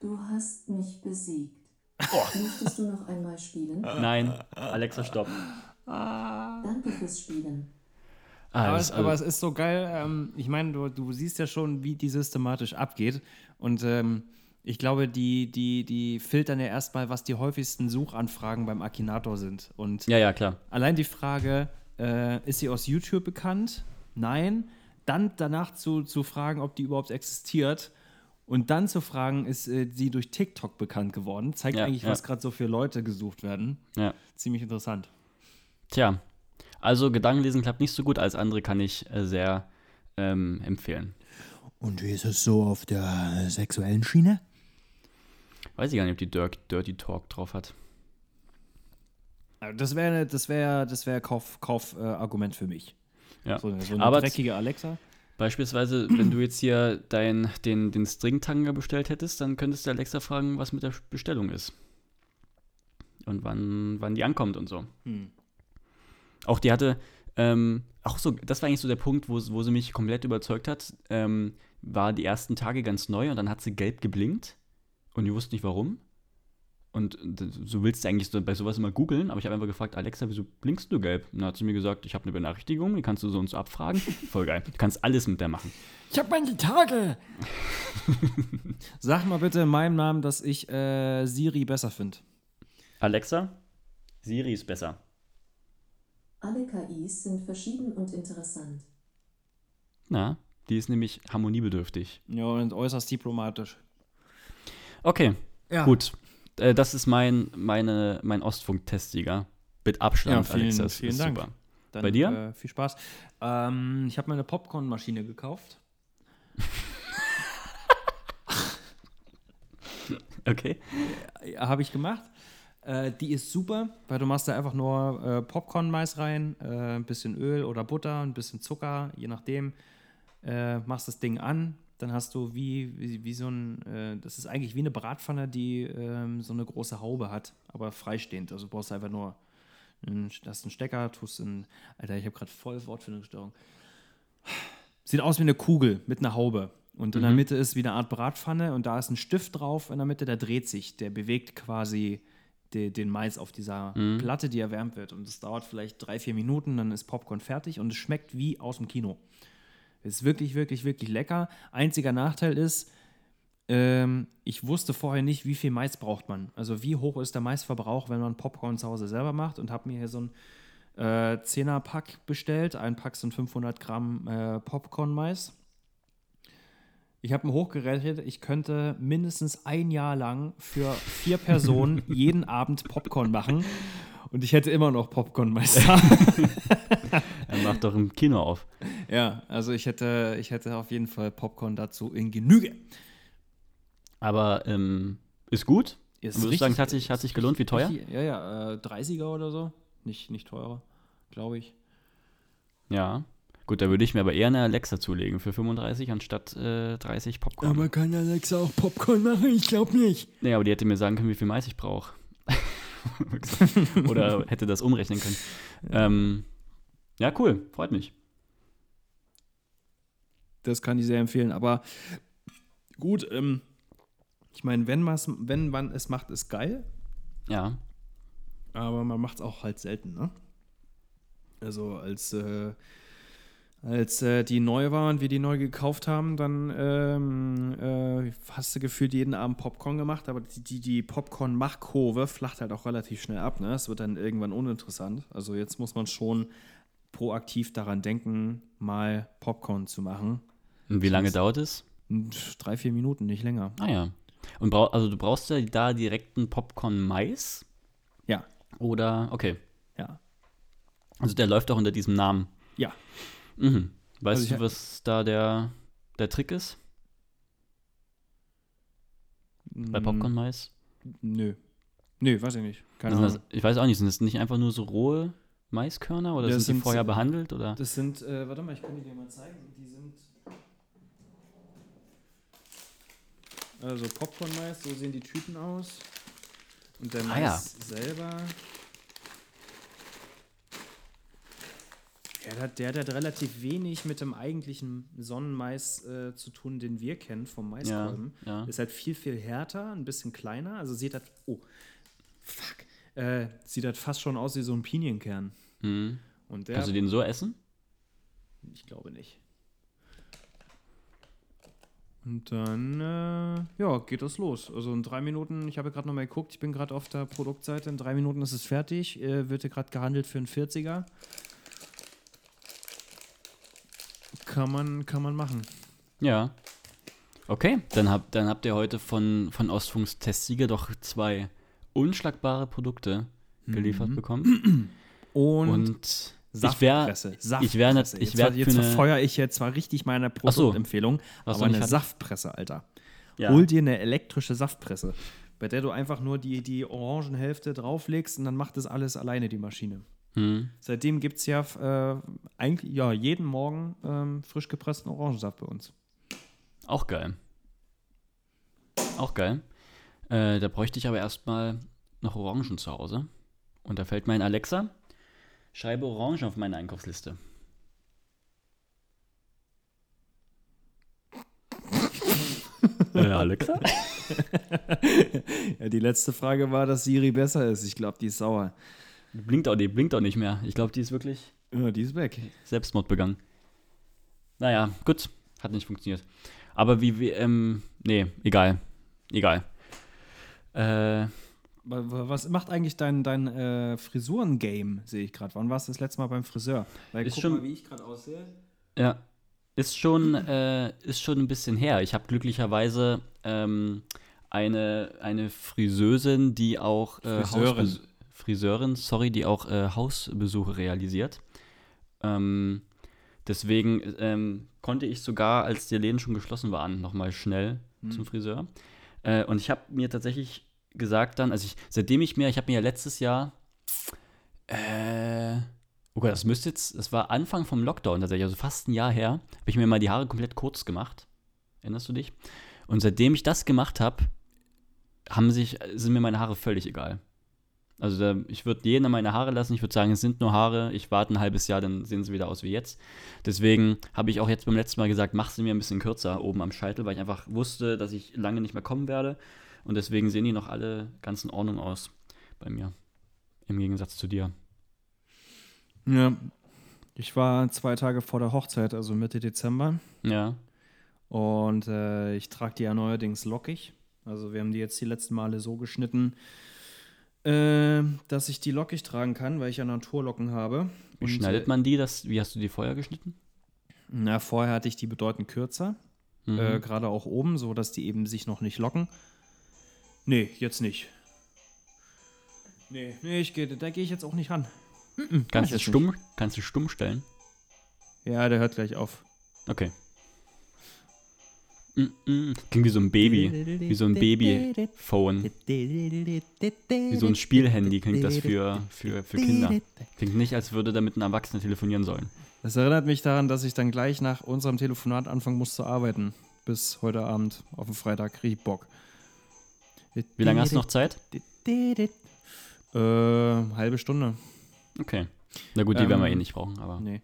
Du hast mich besiegt. Möchtest du noch einmal spielen? Nein. Alexa, stopp. Danke fürs Spielen. Ah, Aber es, aber es ist so geil. Ähm, ich meine, du, du siehst ja schon, wie die systematisch abgeht. Und ähm, ich glaube, die, die, die filtern ja erstmal, was die häufigsten Suchanfragen beim Akinator sind. Und ja, ja, klar. allein die Frage, äh, ist sie aus YouTube bekannt? Nein. Dann danach zu, zu fragen, ob die überhaupt existiert. Und dann zu fragen, ist äh, sie durch TikTok bekannt geworden? Zeigt Ja, eigentlich, ja. was gerade so für Leute gesucht werden. Ja. Ziemlich interessant. Tja. Also Gedankenlesen klappt nicht so gut, als andere kann ich äh, sehr ähm, empfehlen. Und wie ist es so auf der sexuellen Schiene? Weiß ich gar nicht, ob die Dirk, Dirty Talk drauf hat. Das wäre das wär, das wär Kauf, Kauf, äh, Argument für mich. Ja. So, so eine Aber dreckige Alexa. Beispielsweise, wenn du jetzt hier dein, den, den Stringtanger bestellt hättest, dann könntest du Alexa fragen, was mit der Bestellung ist. Und wann, wann die ankommt und so. Hm. Auch die hatte, ähm, auch so, das war eigentlich so der Punkt, wo, wo sie mich komplett überzeugt hat. Ähm, war die ersten Tage ganz neu und dann hat sie gelb geblinkt und ich wusste nicht warum. Und so willst du eigentlich so bei sowas immer googeln, aber ich habe einfach gefragt, Alexa, wieso blinkst du gelb? Und dann hat sie mir gesagt, ich habe eine Benachrichtigung, die kannst du so und so abfragen. [laughs] Voll geil. Du kannst alles mit der machen. Ich hab meine Tage. [laughs] Sag mal bitte in meinem Namen, dass ich äh, Siri besser finde. Alexa, Siri ist besser. Alle KIs sind verschieden und interessant. Na, die ist nämlich harmoniebedürftig. Ja, und äußerst diplomatisch. Okay, Ja. gut. Äh, das ist mein, meine, mein Ostfunk-Testsieger. Mit Abstand, Ja, vielen- Alexa. Das vielen ist Dank. Super. Dann, Bei dir? Äh, viel Spaß. Ähm, ich habe mir eine Popcornmaschine gekauft. [laughs] Okay. Ja, habe ich gemacht. Äh, die ist super, weil du machst da einfach nur äh, Popcorn-Mais rein, äh, ein bisschen Öl oder Butter, ein bisschen Zucker, je nachdem. Äh, machst das Ding an, dann hast du wie, wie, wie so ein, äh, das ist eigentlich wie eine Bratpfanne, die ähm, so eine große Haube hat, aber freistehend. Also du brauchst einfach nur, einen, hast einen Stecker, tust in, Alter, ich habe gerade voll Wortfindungsstörung. Sieht aus wie eine Kugel mit einer Haube. Und in der Mitte ist wie eine Art Bratpfanne und da ist ein Stift drauf in der Mitte, der dreht sich, der bewegt quasi de, den Mais auf dieser Platte, die erwärmt wird. Und es dauert vielleicht drei, vier Minuten, dann ist Popcorn fertig und es schmeckt wie aus dem Kino. Ist wirklich, wirklich, wirklich lecker. Einziger Nachteil ist, ähm, ich wusste vorher nicht, wie viel Mais braucht man. Also wie hoch ist der Maisverbrauch, wenn man Popcorn zu Hause selber macht und habe mir hier so ein äh, 10er-Pack bestellt. Ein Pack sind 500 Gramm äh, Popcorn-Mais. Ich habe mir hochgerechnet, ich könnte mindestens ein Jahr lang für vier Personen [laughs] jeden Abend Popcorn machen und ich hätte immer noch Popcorn-Mais [laughs] da. Er macht doch im Kino auf. ja, also ich hätte, ich hätte auf jeden Fall Popcorn dazu in Genüge. Aber ähm, ist gut. Ist Würdest du sagen, hat sich, hat sich gelohnt? Wie teuer? Richtig- Ja, ja, äh, 30er oder so. Nicht, nicht teurer, glaube ich. Ja. Gut, da würde ich mir aber eher eine Alexa zulegen für 35 anstatt äh, 30 Popcorn. Aber kann Alexa auch Popcorn machen? Ich glaube nicht. nee, aber die hätte mir sagen können, wie viel Mais ich brauche. [laughs] Oder hätte das umrechnen können. Ähm, ja, cool. Freut mich. Das kann ich sehr empfehlen. Aber gut, ähm, ich meine, wenn, wenn man es macht, ist geil. Ja. Aber man macht es auch halt selten, ne? Also als, äh, als äh, die neu waren, wir die neu gekauft haben, dann ähm, äh, hast du gefühlt jeden Abend Popcorn gemacht, aber die, die, die Popcorn-Machkurve flacht halt auch relativ schnell ab, ne? Es wird dann irgendwann uninteressant. Also jetzt muss man schon proaktiv daran denken, mal Popcorn zu machen. Und wie lange dauert es? Und drei, vier Minuten, nicht länger. Ah ja. Und brau also du brauchst ja da direkt einen Popcorn-Mais? Ja, Oder, okay. ja, Also der läuft auch unter diesem Namen. ja. Mhm. Weißt Also du, was da der, der Trick ist? Bei Mm, Popcorn-Mais? Nö. Nö, weiß ich nicht. Keine Ahnung. ich weiß auch nicht, sind das nicht einfach nur so rohe Maiskörner oder Das sind die sind- vorher behandelt? Oder? Das sind, äh, warte mal, ich kann die dir mal zeigen. Die sind. Also Popcorn-Mais, so sehen die Tüten aus. Und der Ah, Mais ja. selber. Der hat, der hat relativ wenig mit dem eigentlichen Sonnenmais äh, zu tun, den wir kennen vom Maiskolben. ja. Ist halt viel, viel härter, ein bisschen kleiner. Also sieht das. Oh, fuck. Äh, sieht das fast schon aus wie so ein Pinienkern. Mhm. Und der. Kannst du den so essen? Ich glaube nicht. Und dann, äh, ja, geht das los. Also in drei Minuten, ich habe gerade noch mal geguckt, ich bin gerade auf der Produktseite, in drei Minuten ist es fertig, äh, wird hier gerade gehandelt für einen 40er. Kann man, kann man machen. Ja. Okay, dann, hab, dann habt ihr heute von, von Ostfunks Testsieger doch zwei unschlagbare Produkte geliefert Mhm. bekommen. [clears throat] Und, Und ich wäre Saftpresse. ich wär Saftpresse. ich jetzt wär jetzt eine- verfeuere ich jetzt zwar richtig meine so. Produktempfehlung, Was aber eine haben? Saftpresse, Alter. ja. Hol dir eine elektrische Saftpresse, bei der du einfach nur die, die Orangenhälfte drauflegst und dann macht das alles alleine die Maschine. Hm. Seitdem gibt es ja äh, eigentlich ja, jeden Morgen ähm, frisch gepressten Orangensaft bei uns. Auch geil. Auch geil. Äh, da bräuchte ich aber erstmal noch Orangen zu Hause. Und da fällt mein Alexa, schreibe Orangen auf meine Einkaufsliste. [laughs] äh, Alexa? [laughs] Ja, die letzte Frage war, dass Siri besser ist. Ich glaube, die ist sauer. Die blinkt auch, die blinkt auch nicht mehr. Ich glaube, die ist wirklich Ja, die ist weg. Selbstmord begangen. Naja, gut. Hat nicht funktioniert. Aber wie, wie ähm, nee, egal. Egal. Äh, Wa- wa- Was macht eigentlich dein, dein äh, Frisuren-Game, sehe ich gerade. Wann warst du das letzte Mal beim Friseur? Weil Ist guck schon- mal, wie ich gerade aussehe. Ja, ist schon, äh, ist schon ein bisschen her. Ich habe glücklicherweise ähm, eine, eine Friseusin, die auch äh, Friseurin. Hausbes- Friseurin, sorry, die auch äh, Hausbesuche realisiert. Ähm, deswegen ähm, konnte ich sogar, als die Läden schon geschlossen waren, nochmal schnell Hm. zum Friseur. Äh, und ich habe mir tatsächlich gesagt dann, also ich, seitdem ich mir, ich habe mir ja letztes Jahr, äh, oh Gott, das müsste jetzt, das war Anfang vom Lockdown tatsächlich, also fast ein Jahr her, habe ich mir mal die Haare komplett kurz gemacht. Erinnerst du dich? Und seitdem ich das gemacht habe, haben sich, sind mir meine Haare völlig egal. Also da, ich würde jeden meine Haare lassen. Ich würde sagen, es sind nur Haare. Ich warte ein halbes Jahr, dann sehen sie wieder aus wie jetzt. Deswegen habe ich auch jetzt beim letzten Mal gesagt, mach sie mir ein bisschen kürzer oben am Scheitel, weil ich einfach wusste, dass ich lange nicht mehr kommen werde. Und deswegen sehen die noch alle ganz in Ordnung aus bei mir. Im Gegensatz zu dir. Ja. Ich war zwei Tage vor der Hochzeit, also Mitte Dezember. Ja. Und äh, ich trage die ja neuerdings lockig. Also wir haben die jetzt die letzten Male so geschnitten, äh, dass ich die lockig tragen kann, weil ich ja Naturlocken habe. Wie Und, schneidet äh, man die? Das, wie hast du die vorher geschnitten? Na, vorher hatte ich die bedeutend kürzer. Mhm. Äh, Gerade auch oben, so dass die eben sich noch nicht locken. Nee, jetzt nicht. Nee, nee, ich geh, da gehe ich jetzt auch nicht ran. kannst, du jetzt stumm, kannst du stumm stellen? Ja, der hört gleich auf. Okay. Klingt wie so ein Baby. Wie so ein Babyphone. Wie so ein Spielhandy klingt das für, für, für Kinder. Klingt nicht, als würde damit ein Erwachsener telefonieren sollen. Das erinnert mich daran, dass ich dann gleich nach unserem Telefonat anfangen muss zu arbeiten. Bis heute Abend auf den Freitag. Krieg ich Bock. Wie lange hast du noch Zeit? Äh, halbe Stunde. Okay. Na gut, die werden wir Ähm, eh nicht brauchen, aber. Nee.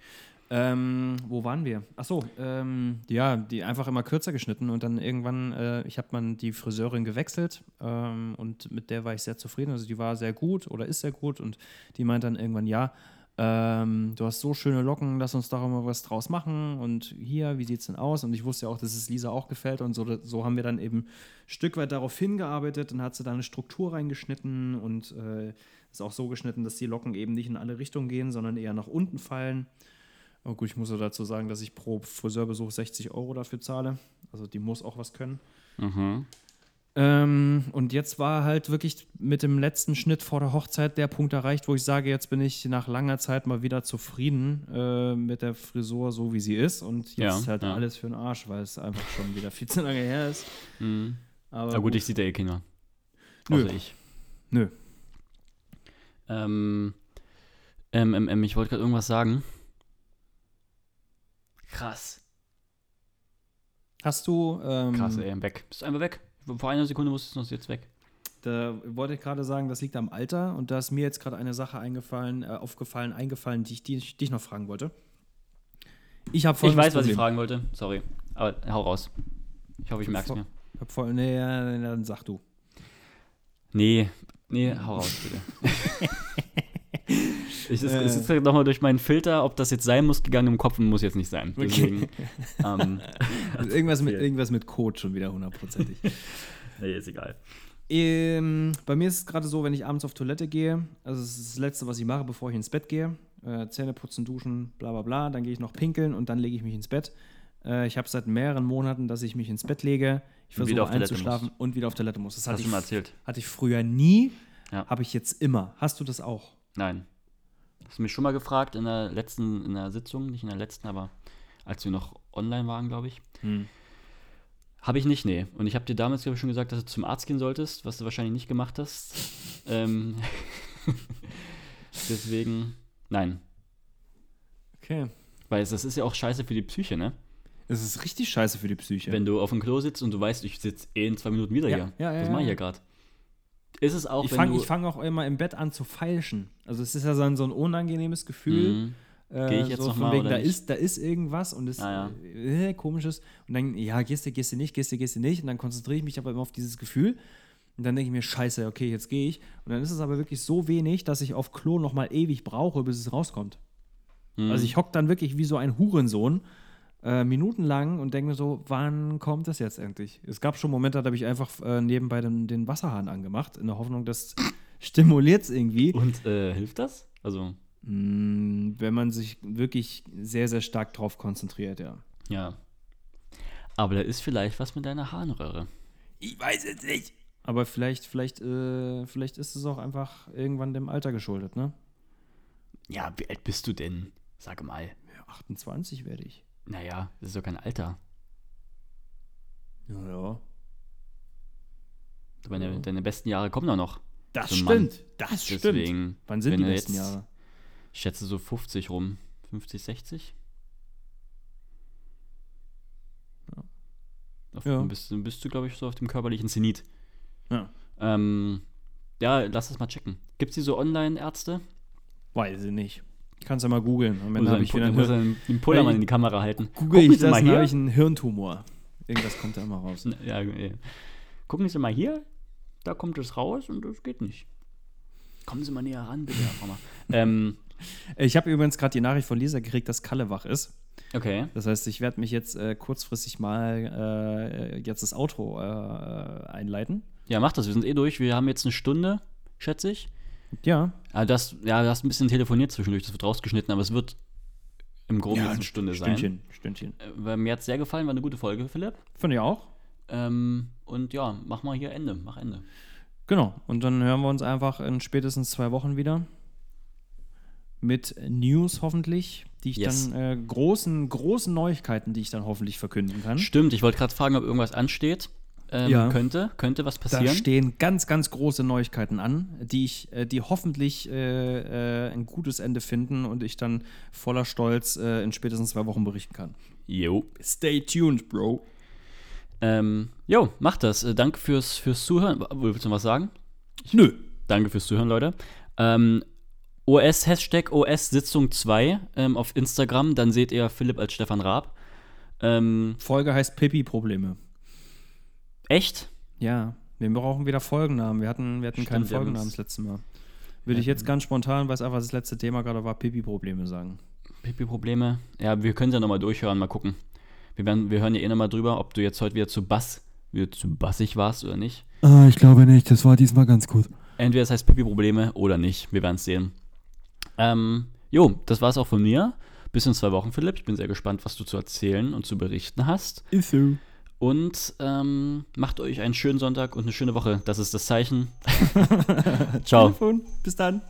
Ähm, wo waren wir? Achso, ähm, ja, die einfach immer kürzer geschnitten und dann irgendwann, äh, ich habe mal die Friseurin gewechselt ähm, und mit der war ich sehr zufrieden. Also die war sehr gut oder ist sehr gut und die meint dann irgendwann, ja, ähm, du hast so schöne Locken, lass uns doch mal was draus machen und hier, wie sieht's denn aus? Und ich wusste ja auch, dass es Lisa auch gefällt und so, so haben wir dann eben ein Stück weit darauf hingearbeitet. Dann hat sie da eine Struktur reingeschnitten und äh, ist auch so geschnitten, dass die Locken eben nicht in alle Richtungen gehen, sondern eher nach unten fallen. Aber gut, ich muss dazu sagen, dass ich pro Friseurbesuch 60 Euro dafür zahle. Also die muss auch was können. Mhm. Ähm, und jetzt war halt wirklich mit dem letzten Schnitt vor der Hochzeit der Punkt erreicht, wo ich sage, jetzt bin ich nach langer Zeit mal wieder zufrieden äh, mit der Frisur, so wie sie ist. Und jetzt Ja, ist halt ja. alles für den Arsch, weil es einfach schon wieder viel [laughs] zu lange her ist. Mhm. Aber Na gut, ich sehe da eh Kinder. Nö. Außer ich. Nö. Ähm, ähm, ähm, ich wollte gerade irgendwas sagen. Krass. Hast du. Ähm, Krass, ey, weg. Bist einfach weg. Vor einer Sekunde wusstest du es jetzt weg. Da wollte ich gerade sagen, das liegt am Alter und da ist mir jetzt gerade eine Sache eingefallen, äh, aufgefallen, eingefallen, die ich, die, ich- die ich noch fragen wollte. Ich habe Ich weiß, was ich fragen wollte. Sorry. Aber hau raus. Ich hoffe, ich merke es mir. Ich hab voll, nee, dann sag du. Nee, nee, hau raus, bitte. [laughs] ich, es, es ist jetzt nochmal durch meinen Filter, ob das jetzt sein muss, gegangen im Kopf und muss jetzt nicht sein. Deswegen, [laughs] ähm, Also irgendwas, mit, irgendwas mit Code schon wieder hundertprozentig. [laughs] nee, ist egal. ähm, bei mir ist es gerade so, wenn ich abends auf Toilette gehe, also es ist das Letzte, was ich mache, bevor ich ins Bett gehe. Äh, Zähne putzen, duschen, bla bla bla. Dann gehe ich noch pinkeln und dann lege ich mich ins Bett. Äh, ich habe seit mehreren Monaten, dass ich mich ins Bett lege. Ich versuche einzuschlafen musst. und wieder auf Toilette muss. Das hatte Hast ich, du mal erzählt? hatte ich früher nie, Ja. habe ich jetzt immer. Hast du das auch? Nein. Hast du mich schon mal gefragt in der letzten, in der Sitzung, nicht in der letzten, aber als wir noch online waren, glaube ich. Habe ich nicht, nee. Und ich habe dir damals, glaube ich, schon gesagt, dass du zum Arzt gehen solltest, was du wahrscheinlich nicht gemacht hast. [laughs] ähm, [laughs] deswegen, nein. Okay. Weil es, das ist ja auch scheiße für die Psyche, ne? Es ist richtig scheiße für die Psyche. Wenn du auf dem Klo sitzt und du weißt, ich sitze eh in zwei Minuten wieder Ja, hier. ja, ja, das mache ich ja gerade. Ist es auch, ich fange fang auch immer im Bett an zu feilschen. Also es ist ja so ein, so ein unangenehmes Gefühl. Mhm. Äh, Geh ich jetzt so noch von mal wegen, oder da nicht? ist, da ist irgendwas und es Ah, äh, komisches. Und dann, ja, gehst du, gehst du nicht, gehst du, gehst du nicht. Und dann konzentriere ich mich aber immer auf dieses Gefühl. Und dann denke ich mir, scheiße, okay, jetzt gehe ich. Und dann ist es aber wirklich so wenig, dass ich auf Klo nochmal ewig brauche, bis es rauskommt. Mhm. Also ich hock dann wirklich wie so ein Hurensohn äh, minutenlang und denke mir so, wann kommt das jetzt endlich? Es gab schon Momente, da habe ich einfach äh, nebenbei den, den Wasserhahn angemacht, in der Hoffnung, das [laughs] stimuliert es irgendwie. Und äh, hilft das? Also, Mm, Wenn man sich wirklich sehr, sehr stark drauf konzentriert, ja. ja. Aber da ist vielleicht was mit deiner Harnröhre. Ich weiß es nicht. Aber vielleicht, vielleicht, äh, vielleicht ist es auch einfach irgendwann dem Alter geschuldet, ne? Ja, wie alt bist du denn? Sag mal. Ja, 28 werde ich. Naja, das ist doch kein Alter. Ja, ja. Deine, deine besten Jahre kommen doch noch. Das So, Mann. stimmt. Das stimmt. Deswegen, Wann sind die besten jetzt- Jahre? Ich schätze so 50 rum. 50, 60? Auf, Ja. Dann bist, bist du, glaube ich, so auf dem körperlichen Zenit. Ja. Ähm, ja, lass das mal checken. Gibt es die so Online-Ärzte? Weiß ich nicht. Kannst ja mal googeln. Und habe ich den, wieder Pu- einen, den, den Pullermann in die Kamera halten. google ich das, mal dann hier. habe ich einen Hirntumor. Irgendwas kommt da immer raus. Ja, ja. Gucken Sie mal hier, da kommt es raus und das geht nicht. Kommen Sie mal näher ran, bitte, Herr Frommer. [laughs] ähm, Ich habe übrigens gerade die Nachricht von Lisa gekriegt, dass Kalle wach ist. okay. Das heißt, ich werde mich jetzt äh, kurzfristig mal äh, jetzt das Outro äh, einleiten. Ja, mach das. Wir sind eh durch. Wir haben jetzt eine Stunde, schätze ich. Ja. Ah, das, ja, du hast ein bisschen telefoniert zwischendurch, das wird rausgeschnitten, aber es wird im Groben jetzt eine Stunde sein. Stündchen, Stündchen. Äh, mir hat es sehr gefallen, war eine gute Folge, Philipp. Finde ich auch. Ähm, und ja, mach mal hier Ende, mach Ende. Genau. Und dann hören wir uns einfach in spätestens zwei Wochen wieder. Mit News hoffentlich, die ich Yes. dann, äh, großen, großen Neuigkeiten, die ich dann hoffentlich verkünden kann. Stimmt, ich wollte gerade fragen, ob irgendwas ansteht. Ähm, Ja. Könnte, könnte was Da passieren. stehen ganz, ganz große Neuigkeiten an, die ich, äh, die hoffentlich äh, äh, ein gutes Ende finden und ich dann voller Stolz äh, in spätestens zwei Wochen berichten kann. Jo. Stay tuned, Bro. Ähm, jo, mach das. Äh, danke fürs, fürs Zuhören. Willst du noch was sagen? Nö. Danke fürs Zuhören, Leute. Ähm, OS, Hashtag OS Sitzung 2 ähm, auf Instagram, dann seht ihr Philipp als Stefan Raab. Ähm, Folge heißt Pippi-Probleme. Echt? Ja, wir brauchen wieder Folgennamen. Wir hatten, wir hatten keinen Stimmt, wir haben Folgennamen das letzte Mal. Würde ich jetzt ganz spontan, weil es einfach das letzte Thema gerade war, Pipi-Probleme sagen. Pipi-Probleme? Ja, wir können ja nochmal durchhören, mal gucken. Wir, werden, wir hören ja eh nochmal drüber, ob du jetzt heute wieder zu Bass, wieder zu bassig warst oder nicht. Ah, ich glaube nicht. Das war diesmal ganz gut. Entweder es heißt Pipi-Probleme oder nicht. Wir werden es sehen. Ähm, jo, das war's auch von mir. Bis in zwei Wochen, Philipp. Ich bin sehr gespannt, was du zu erzählen und zu berichten hast. Ist so. Und ähm, macht euch einen schönen Sonntag und eine schöne Woche. Das ist das Zeichen. [laughs] Ciao. Telefon. Bis dann.